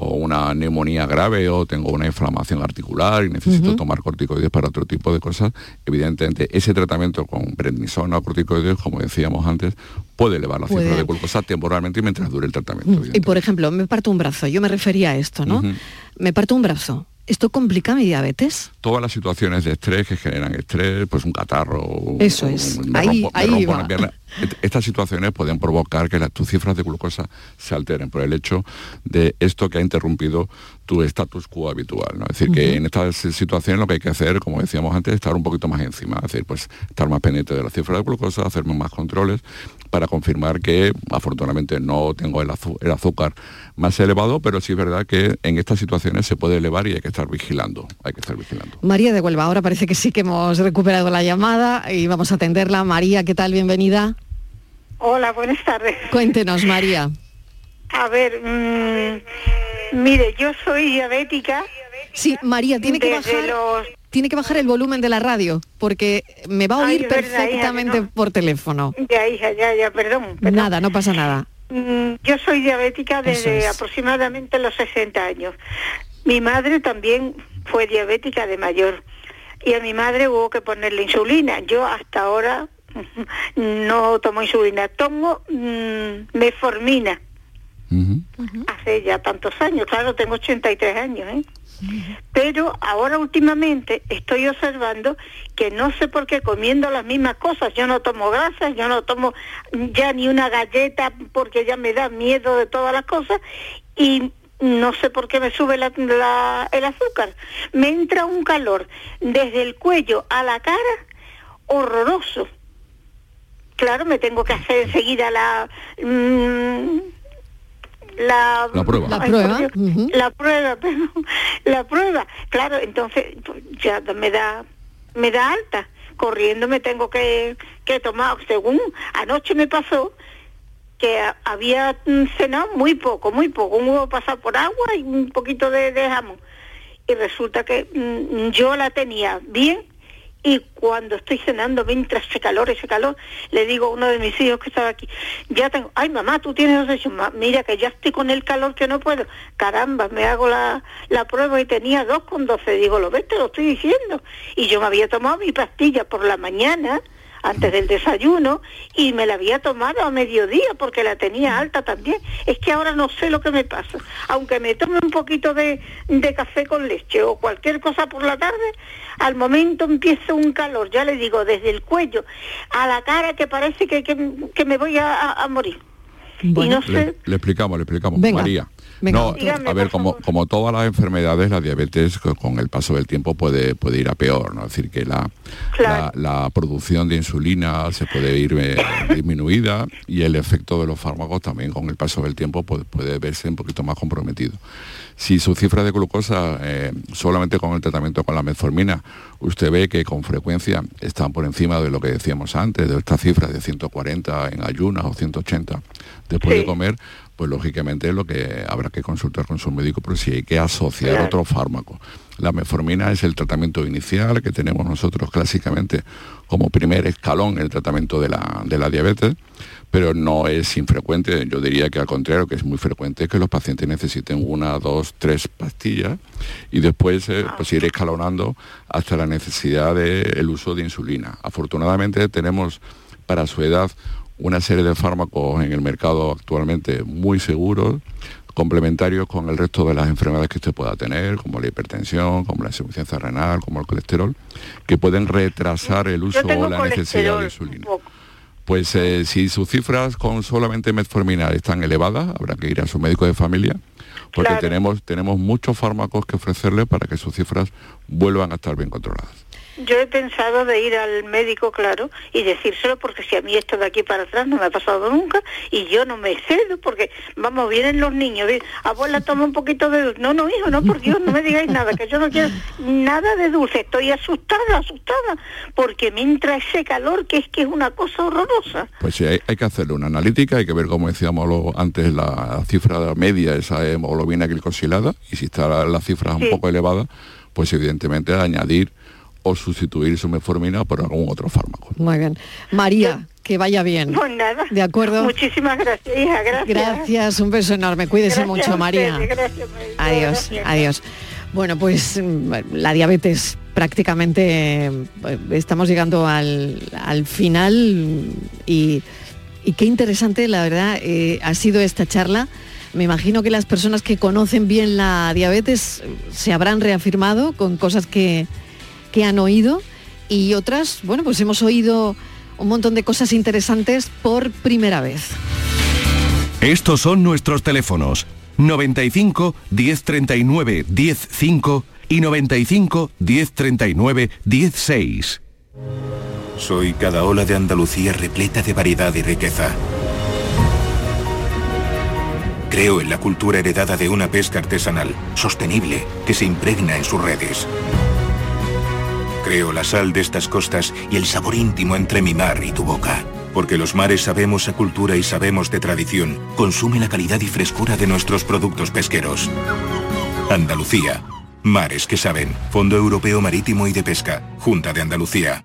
o una neumonía grave o tengo una inflamación articular y necesito tomar corticoides para otro tipo de cosas, evidentemente ese tratamiento con prednisona o corticoides, como decíamos antes, puede elevar la cifra de glucosa temporalmente mientras dure el tratamiento. Y por ejemplo, me parto un brazo, yo me refería a esto, ¿no? Me parto un brazo ¿Esto complica mi diabetes? Todas las situaciones de estrés que generan estrés, pues un catarro. Eso es. ahí, Estas situaciones pueden provocar que las, tus cifras de glucosa se alteren por el hecho de esto que ha interrumpido tu status quo habitual. ¿no? Es decir, que en estas situaciones lo que hay que hacer, como decíamos antes, es estar un poquito más encima. Es decir, pues estar más pendiente de la cifra de glucosa, hacerme más controles para confirmar que afortunadamente no tengo el, azúcar más elevado, pero sí es verdad que en estas situaciones se puede elevar y hay que estar vigilando. Hay que estar vigilando. María de Huelva, ahora parece que sí que hemos recuperado la llamada y vamos a atenderla. María, ¿qué tal? Bienvenida. Hola, buenas tardes. Cuéntenos, María. A ver, mm, mire, yo soy diabética. Sí, María, tiene que bajar. Tiene que bajar el volumen de la radio porque me va a oír perfectamente por teléfono. Ya, hija, ya, ya, perdón, Nada, no pasa nada. Mm, yo soy diabética desde aproximadamente los 60 años. Mi madre también fue diabética de mayor y a mi madre hubo que ponerle insulina. Yo hasta ahora no tomo insulina, tomo mm, meformina. Hace ya tantos años, claro, tengo 83 años, ¿eh? Pero ahora últimamente estoy observando que no sé por qué comiendo las mismas cosas, yo no tomo grasas, yo no tomo ya ni una galleta porque ya me da miedo de todas las cosas y no sé por qué me sube el azúcar. Me entra un calor desde el cuello a la cara horroroso. Claro, me tengo que hacer enseguida la... Mm, la, prueba. La prueba. La prueba, [laughs] pero la prueba. Claro, entonces pues, ya me da me da alta. Corriendo me tengo que, que tomar, según anoche me pasó que había cenado muy poco, muy poco, un huevo pasado por agua y un poquito de, de jamón. Y resulta que mm, yo la tenía bien y cuando estoy cenando mientras ese calor, ese calor, le digo a uno de mis hijos que estaba aquí, ya tengo, ay mamá, tú tienes dos mira que ya estoy con el calor que no puedo, caramba, me hago la, la prueba y tenía dos con doce, digo, lo ves, te lo estoy diciendo, y yo me había tomado mi pastilla por la mañana, antes del desayuno y me la había tomado a mediodía porque la tenía alta también. Es que ahora no sé lo que me pasa. Aunque me tome un poquito de, café con leche o cualquier cosa por la tarde, al momento empieza un calor, ya le digo, desde el cuello a la cara que parece que, que, me voy a, morir. Y no sé... Le, le explicamos, le explicamos. Venga. María. No, Dígame, a ver, como, como todas las enfermedades, la diabetes co- con el paso del tiempo puede, puede ir a peor, ¿no? Es decir, que la, la, la producción de insulina se puede ir eh, [coughs] disminuida y el efecto de los fármacos también con el paso del tiempo puede, puede verse un poquito más comprometido. Si su cifra de glucosa, eh, solamente con el tratamiento con la metformina, usted ve que con frecuencia están por encima de lo que decíamos antes, de estas cifras de 140 en ayunas o 180 después de comer, pues lógicamente lo que habrá que consultar con su médico, pero si hay que asociar Claro. otro fármaco. La metformina es el tratamiento inicial que tenemos nosotros clásicamente como primer escalón en el tratamiento de la, de la diabetes, pero no es infrecuente, yo diría que al contrario, que es muy frecuente que los pacientes necesiten una, dos, tres pastillas y después eh, pues ir escalonando hasta la necesidad del uso de insulina. Afortunadamente tenemos para su edad una serie de fármacos en el mercado actualmente muy seguros, complementarios con el resto de las enfermedades que usted pueda tener, como la hipertensión, como la insuficiencia renal, como el colesterol, que pueden retrasar el uso o la necesidad de insulina. Pues eh, si sus cifras con solamente metformina están elevadas, habrá que ir a su médico de familia, porque Claro. tenemos, tenemos muchos fármacos que ofrecerle para que sus cifras vuelvan a estar bien controladas. Yo he pensado de ir al médico, claro, y decírselo porque si a mí esto de aquí para atrás no me ha pasado nunca y yo no me cedo porque, vamos, vienen los niños, abuela toma un poquito de dulce. No, no, hijo, no, por Dios, no me digáis nada, que yo no quiero nada de dulce. Estoy asustada, asustada, porque me entra ese calor que es que es una cosa horrorosa. Pues sí, hay, hay que hacerle una analítica, hay que ver, como decíamos lo- antes, la cifra media, esa hemoglobina glicosilada, y si está la, la cifra Sí. un poco elevada, pues evidentemente añadir o sustituir su metformina por algún otro fármaco. Muy bien. María, que vaya bien. Pues nada. ¿De acuerdo? Muchísimas gracias, hija, gracias. Gracias, un beso enorme. Cuídese Gracias mucho, María. ustedes, gracias, María. Adiós, Gracias. adiós. Bueno, pues mm, la diabetes prácticamente eh, estamos llegando al, al final y, y qué interesante, la verdad, eh, ha sido esta charla. Me imagino que las personas que conocen bien la diabetes eh, se habrán reafirmado con cosas que, que han oído y otras, bueno, pues hemos oído un montón de cosas interesantes por primera vez. Estos son nuestros teléfonos 95 1039 105 y 95 1039 16. Soy cada ola de Andalucía repleta de variedad y riqueza. Creo en la cultura heredada de una pesca artesanal, sostenible, que se impregna en sus redes. Creo la sal de estas costas y el sabor íntimo entre mi mar y tu boca. Porque los mares sabemos a cultura y sabemos de tradición. Consume la calidad y frescura de nuestros productos pesqueros. Andalucía. Mares que saben. Fondo Europeo Marítimo y de Pesca. Junta de Andalucía.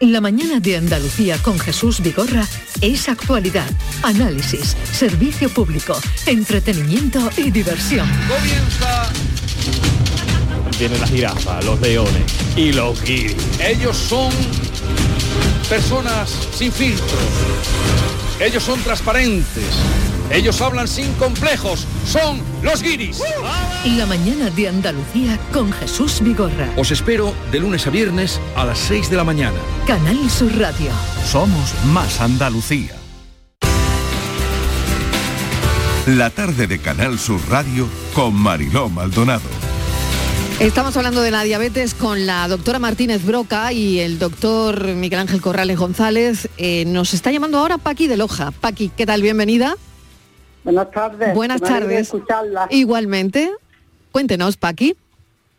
La mañana de Andalucía con Jesús Vigorra es actualidad, análisis, servicio público, entretenimiento y diversión. Comienza. Vienen las jirafas, los leones y los guiris. Ellos son personas sin filtros. Ellos son transparentes. Ellos hablan sin complejos. Son los guiris. La mañana de Andalucía con Jesús Vigorra. Os espero de lunes a viernes a las 6 de la mañana. Canal Sur Radio. Somos más Andalucía. La tarde de Canal Sur Radio con Mariló Maldonado. Estamos hablando de la diabetes con la doctora Martínez Broca y el doctor Miguel Ángel Corrales González. Eh, nos está llamando ahora Paqui de Loja. Paqui, ¿qué tal? Bienvenida. Buenas tardes. Buenas tardes. escucharla. Igualmente. Cuéntenos, Paqui.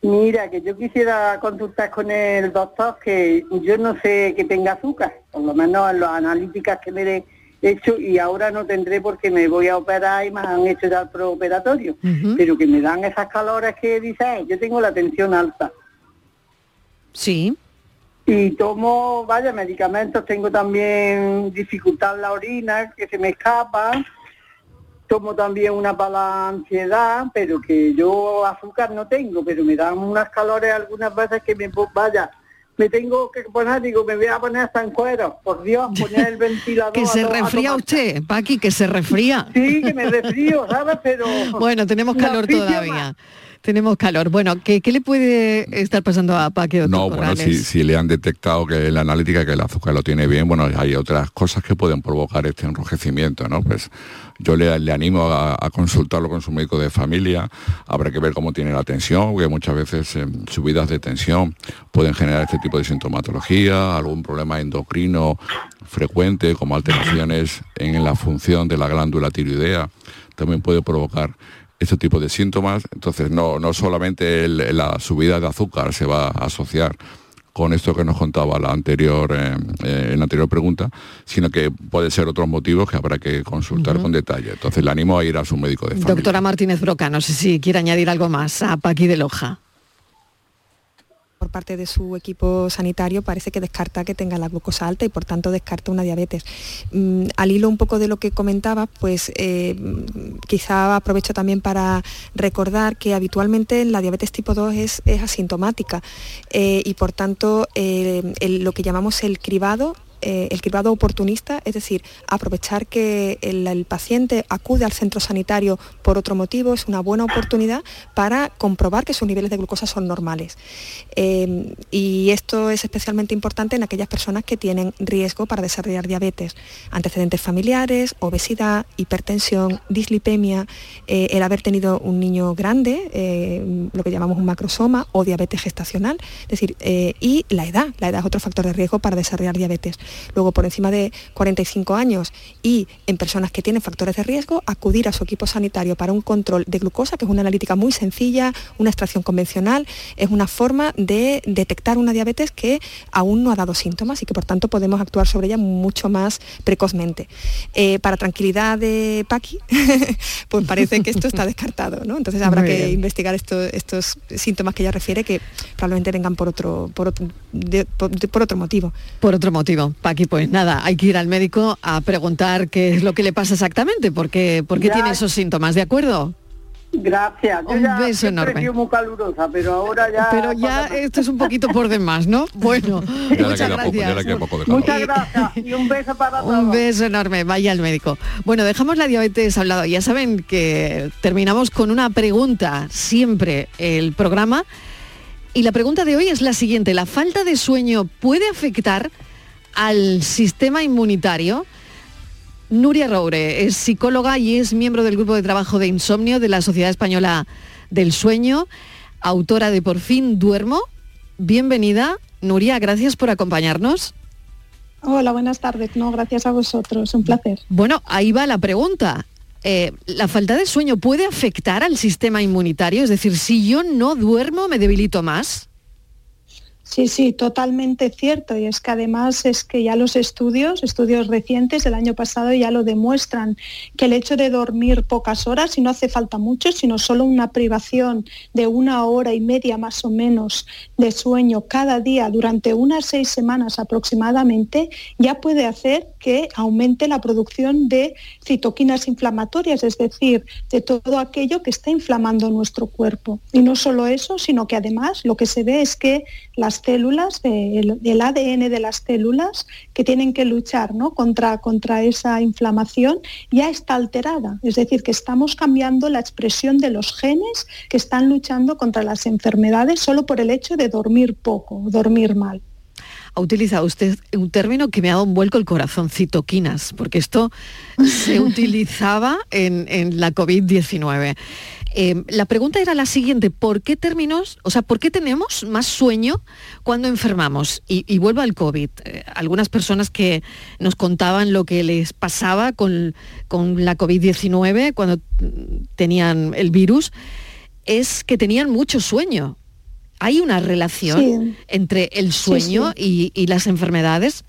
Mira, que yo quisiera consultar con el doctor que yo no sé que tenga azúcar, por lo menos en las analíticas que me he hecho y ahora no tendré porque me voy a operar y me han hecho ya el preoperatorio, pero que me dan esas calores que dicen, yo tengo la tensión alta. Sí. Y tomo, vaya, medicamentos, tengo también dificultad en la orina, que se me escapa. Tomo también una para la ansiedad, pero que yo azúcar no tengo, pero me dan unas calores algunas veces que me vaya, me tengo que poner, digo, me voy a poner hasta en cuero, por Dios, [laughs] poner el ventilador. que se refría usted, Paqui, que se refría. Sí, que me resfrío, ¿sabes? Pero... [laughs] Bueno, tenemos calor todavía. Tenemos calor. Bueno, ¿qué, qué le puede estar pasando a doctor No, bueno, si, si le han detectado que la analítica que el azúcar lo tiene bien, bueno, hay otras cosas que pueden provocar este enrojecimiento, ¿no? Pues yo le, le animo a, a consultarlo con su médico de familia, habrá que ver cómo tiene la tensión, porque muchas veces eh, subidas de tensión pueden generar este tipo de sintomatología, algún problema endocrino frecuente, como alteraciones en la función de la glándula tiroidea, también puede provocar este tipo de síntomas. Entonces, no, no solamente el- la subida de azúcar se va a asociar con esto que nos contaba la anterior, eh, eh, en la anterior pregunta, sino que puede ser otros motivos que habrá que consultar con detalle. Entonces, le animo a ir a su médico de familia. Doctora Martínez Broca, no sé si quiere añadir algo más a Paqui de Loja. Por parte de su equipo sanitario parece que descarta que tenga la glucosa alta y por tanto descarta una diabetes. Mm, al hilo un poco de lo que comentaba, pues eh, quizá aprovecho también para recordar que habitualmente la diabetes tipo 2 es, asintomática eh, y por tanto eh, lo que llamamos el cribado eh, el cribado oportunista, es decir, aprovechar que el, paciente acude al centro sanitario por otro motivo, es una buena oportunidad para comprobar que sus niveles de glucosa son normales. Eh, y esto es especialmente importante en aquellas personas que tienen riesgo para desarrollar diabetes, antecedentes familiares, obesidad, hipertensión, dislipemia, eh, el haber tenido un niño grande, eh, lo que llamamos un macrosoma o diabetes gestacional, es decir, y la edad, la edad es otro factor de riesgo para desarrollar diabetes. Luego, por encima de 45 años y en personas que tienen factores de riesgo, acudir a su equipo sanitario para un control de glucosa, que es una analítica muy sencilla, una extracción convencional, es una forma de detectar una diabetes que aún no ha dado síntomas y que por tanto podemos actuar sobre ella mucho más precozmente. Eh, para tranquilidad de Paqui, [laughs] pues parece que esto está descartado, ¿no? Entonces habrá Muy que bien. investigar esto- estos síntomas que ella refiere que probablemente vengan por otro, por otro, de- por- de- por otro motivo. Por otro motivo, Paqui, pues nada, hay que ir al médico a preguntar qué es lo que le pasa exactamente, porque, por qué Ya. tiene esos síntomas, ¿de acuerdo? Gracias. Yo Un ya beso enorme. muy calurosa, pero ahora ya... Pero ya esto es un poquito por demás, ¿no? [laughs] Bueno, Ya muchas poco, gracias. queda poco de. Muchas [laughs] gracias y un beso para todos. Un beso enorme, vaya al médico. Bueno, dejamos la diabetes a un lado. Ya saben que terminamos con una pregunta siempre el programa. Y la pregunta de hoy es la siguiente. ¿La falta de sueño puede afectar al sistema inmunitario? Nuria Roure es psicóloga y es miembro del grupo de trabajo de insomnio de la Sociedad Española del Sueño, autora de Por fin duermo. Bienvenida, Nuria, gracias por acompañarnos. Hola, buenas tardes. No, gracias a vosotros. Un placer. Bueno, ahí va la pregunta. Eh, ¿La falta de sueño puede afectar al sistema inmunitario? Es decir, si yo no duermo, me debilito más. Sí, sí, totalmente cierto. Y es que además es que ya los estudios, estudios recientes del año pasado ya lo demuestran, que el hecho de dormir pocas horas, y no hace falta mucho, sino solo una privación de una hora y media más o menos de sueño cada día durante unas seis semanas aproximadamente, ya puede hacer que aumente la producción de citoquinas inflamatorias, es decir, de todo aquello que está inflamando nuestro cuerpo. Y no solo eso, sino que además lo que se ve es que las células, eh, el, el ADN de las células que tienen que luchar ¿no? contra, contra esa inflamación ya está alterada. Es decir, que estamos cambiando la expresión de los genes que están luchando contra las enfermedades solo por el hecho de dormir poco, dormir mal. Ha utilizado usted un término que me ha dado un vuelco el corazón, citoquinas, porque esto se [laughs] utilizaba en, en la COVID-19. Eh, la pregunta era la siguiente, ¿por qué términos, o sea, por qué tenemos más sueño cuando enfermamos? Y, y vuelvo al COVID. Eh, algunas personas que nos contaban lo que les pasaba con, con la COVID-19 cuando mm, tenían el virus, es que tenían mucho sueño. ¿Hay una relación Sí. entre el Sí, sueño sí. Y, y las enfermedades?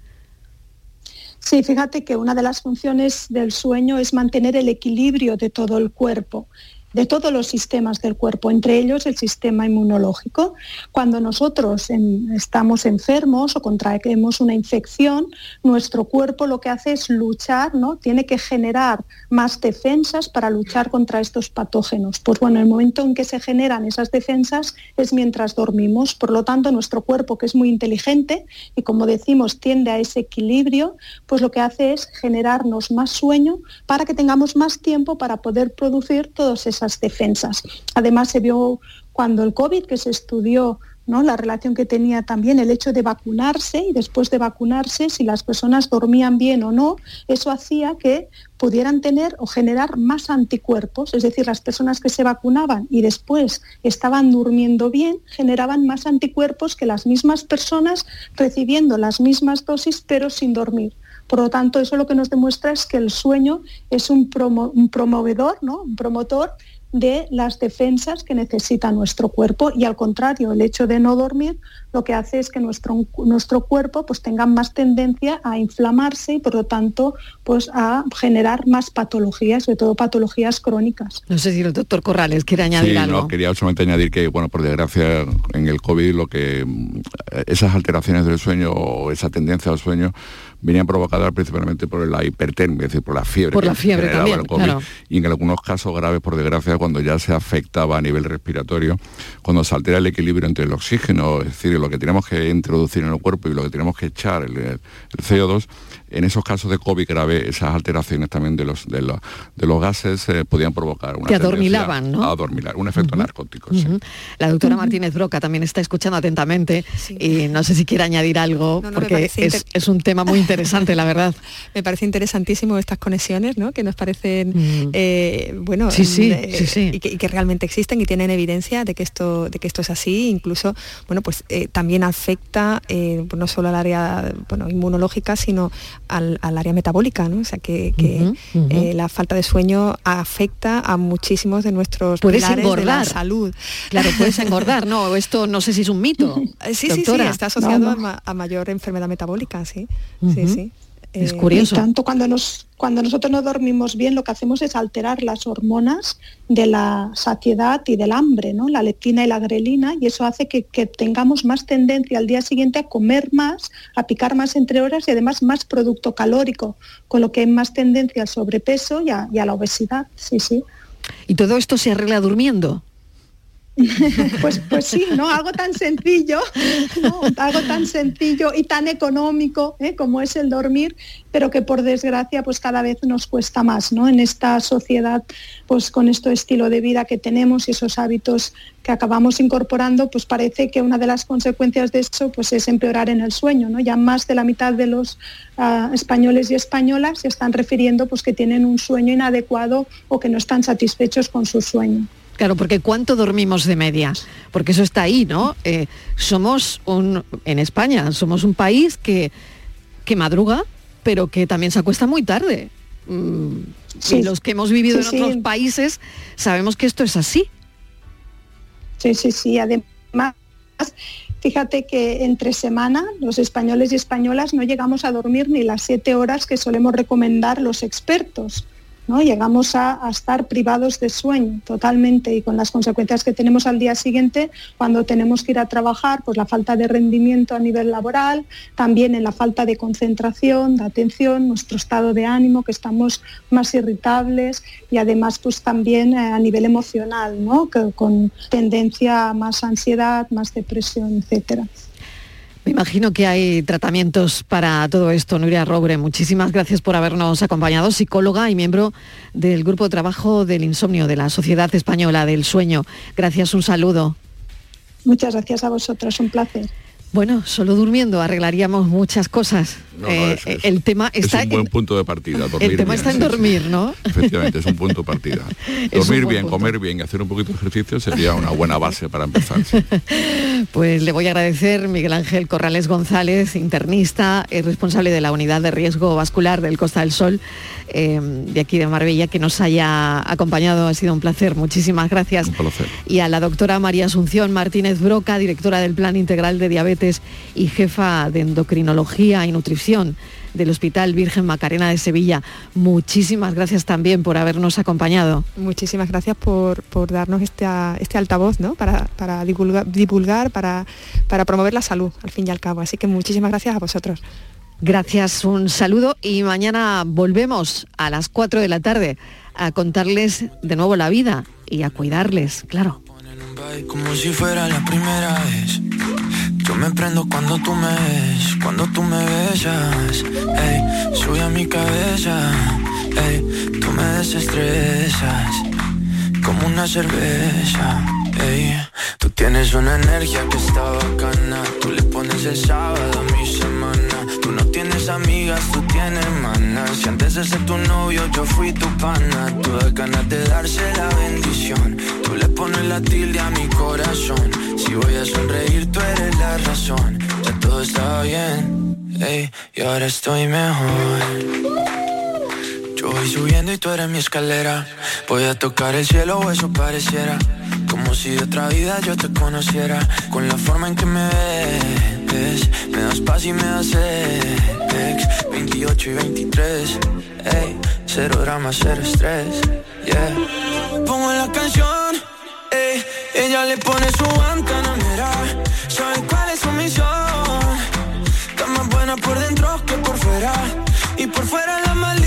Sí, fíjate que una de las funciones del sueño es mantener el equilibrio de todo el cuerpo. De todos los sistemas del cuerpo, entre ellos el sistema inmunológico. Cuando nosotros estamos enfermos o contraemos una infección, nuestro cuerpo lo que hace es luchar, ¿no? Tiene que generar más defensas para luchar contra estos patógenos. Pues bueno, el momento en que se generan esas defensas es mientras dormimos. Por lo tanto, nuestro cuerpo, que es muy inteligente y como decimos tiende a ese equilibrio, pues lo que hace es generarnos más sueño para que tengamos más tiempo para poder producir todos esos defensas. Además, se vio cuando el COVID, que se estudió ¿no? la relación que tenía también el hecho de vacunarse y después de vacunarse, si las personas dormían bien o no, eso hacía que pudieran tener o generar más anticuerpos, es decir, las personas que se vacunaban y después estaban durmiendo bien, generaban más anticuerpos que las mismas personas recibiendo las mismas dosis pero sin dormir. Por lo tanto, eso lo que nos demuestra es que el sueño es un, un promovedor, ¿no? un promotor de las defensas que necesita nuestro cuerpo y al contrario, el hecho de no dormir lo que hace es que nuestro, nuestro cuerpo pues, tenga más tendencia a inflamarse y por lo tanto pues, a generar más patologías, sobre todo patologías crónicas. No sé si el doctor Corrales quiere añadir algo. No, quería solamente añadir que, bueno, por desgracia en el COVID lo que esas alteraciones del sueño o esa tendencia al sueño venían provocadas principalmente por la hipertermia, es decir, por la fiebre. Por la fiebre también, Y en algunos casos graves, por desgracia, cuando ya se afectaba a nivel respiratorio, cuando se altera el equilibrio entre el oxígeno, es decir, lo que tenemos que introducir en el cuerpo y lo que tenemos que echar, el CO2, en esos casos de COVID grave, esas alteraciones también de los, de los, de los gases eh, podían provocar una que adormilaban, ¿no? adormilar, un efecto narcótico. La doctora Martínez Broca también está escuchando atentamente y no sé si quiere añadir algo, porque es, un tema muy interesante, la verdad. [laughs] Me parece interesantísimo estas conexiones, ¿no? Que nos parecen, mm. eh, bueno, sí, sí, eh, sí, y, que, realmente existen y tienen evidencia de que esto, de que esto es así. Incluso, bueno, pues también afecta no solo al área bueno, inmunológica, sino al, área metabólica, ¿no? O sea que, eh, la falta de sueño afecta a muchísimos de nuestros puedes pilares engordar. de la salud. Claro, puedes engordar, ¿no? [laughs] Esto no sé si es un mito. Sí, sí, sí, está asociado A, mayor enfermedad metabólica, sí. Sí, sí. Es eh, curioso. Y tanto cuando, nos, cuando nosotros no dormimos bien, lo que hacemos es alterar las hormonas de la saciedad y del hambre, ¿no? la leptina y la grelina, y eso hace que, tengamos más tendencia al día siguiente a comer más, a picar más entre horas y además más producto calórico, con lo que hay más tendencia al sobrepeso y a, y a la obesidad. Sí, sí. ¿Y todo esto se arregla durmiendo? [laughs] pues, pues sí, ¿no? Algo tan sencillo, [laughs] algo tan sencillo y tan económico ¿eh? como es el dormir, pero que por desgracia pues cada vez nos cuesta más, ¿no? En esta sociedad, pues con este estilo de vida que tenemos y esos hábitos que acabamos incorporando, pues parece que una de las consecuencias de eso pues es empeorar en el sueño, ¿no? Ya más de la mitad de los ah, españoles y españolas se están refiriendo pues que tienen un sueño inadecuado o que no están satisfechos con su sueño. Claro, porque ¿cuánto dormimos de media? Porque eso está ahí, ¿no? Eh, somos un, en España, somos un país que, que madruga, pero que también se acuesta muy tarde. Mm, y los que hemos vivido en otros países sabemos que esto es así. Sí, sí, sí. Además, fíjate que entre semana los españoles y españolas no llegamos a dormir ni las siete horas que solemos recomendar los expertos. Llegamos a, estar privados de sueño totalmente y con las consecuencias que tenemos al día siguiente cuando tenemos que ir a trabajar, pues la falta de rendimiento a nivel laboral, también en la falta de concentración, de atención, nuestro estado de ánimo, que estamos más irritables y además pues también eh, a nivel emocional, con tendencia a más ansiedad, más depresión, etcétera. Imagino que hay tratamientos para todo esto. Nuria Robre, muchísimas gracias por habernos acompañado, psicóloga y miembro del Grupo de Trabajo del Insomnio de la Sociedad Española del Sueño. Gracias, un saludo. Muchas gracias a vosotros, un placer. Bueno, solo durmiendo arreglaríamos muchas cosas. Eh, el tema está es un buen punto de partida. el tema está en dormir, ¿no? Efectivamente, es un punto de partida. [laughs] dormir bien, comer bien y hacer un poquito de ejercicio sería una buena base para empezar. [laughs] pues le voy a agradecer Miguel Ángel Corrales González, internista, es responsable de la unidad de riesgo vascular del Costa del Sol eh, de aquí de Marbella, que nos haya acompañado. Ha sido un placer. Muchísimas gracias. Un placer. Y a la doctora María Asunción Martínez Broca, directora del Plan Integral de Diabetes Diabetes y jefa de Endocrinología y Nutrición del Hospital Virgen Macarena de Sevilla. Muchísimas gracias también por habernos acompañado. Muchísimas gracias por, darnos este, este altavoz ¿no? para, para divulgar, para, para promover la salud, al fin y al cabo. Así que muchísimas gracias a vosotros. Gracias, un saludo y mañana volvemos a las 4 de la tarde a contarles de nuevo la vida y a cuidarles, claro. Como si fuera la primera vez. Yo me prendo cuando tú me ves, cuando tú me besas. Ey, sube a mi cabeza. Ey, tú me desestresas como una cerveza. Ey, tú tienes una energía que está bacana. Tú le pones el sábado a mi semana. Tú no tienes amigas, tú tienes manas. Si antes de ser tu novio yo fui tu pana. Tú das ganas de darse la bendición. Tú le pones la tilde a mi corazón. Si voy a sonreír, tú eres Ya todo está bien, ey, y ahora estoy mejor. Yo voy subiendo y tú eres mi escalera. Voy a tocar el cielo o eso pareciera. Como si de otra vida yo te conociera. Con la forma en que me ves, me das paz y me das sex. 28 y 23, ey, cero drama, cero estrés, yeah. Pongo la canción, ella le pone su mira, Sabe cuál es su misión. Está más buena por dentro que por fuera. Y por fuera la más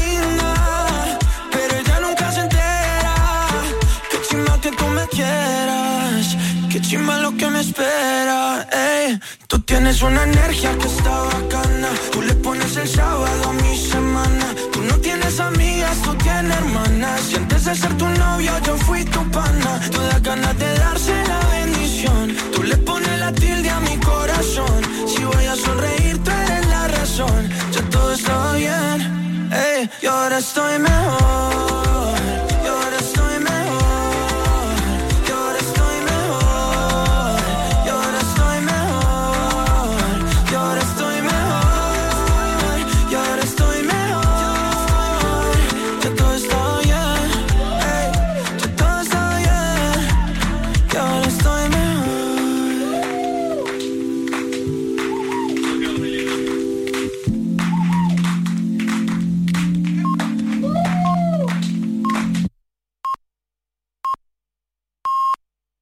quieras. Qué chimba lo que me espera, ey. Tú tienes una energía que está bacana. Tú le pones el sábado a mi semana. Tú no tienes amigas, tú tienes hermanas. Si antes de ser tu novio yo fui tu pana. Todas ganas de darse la bendición. Tú le pones la tilde a mi corazón. Si voy a sonreír, tú eres la razón. Ya todo está bien, ey. Y ahora estoy mejor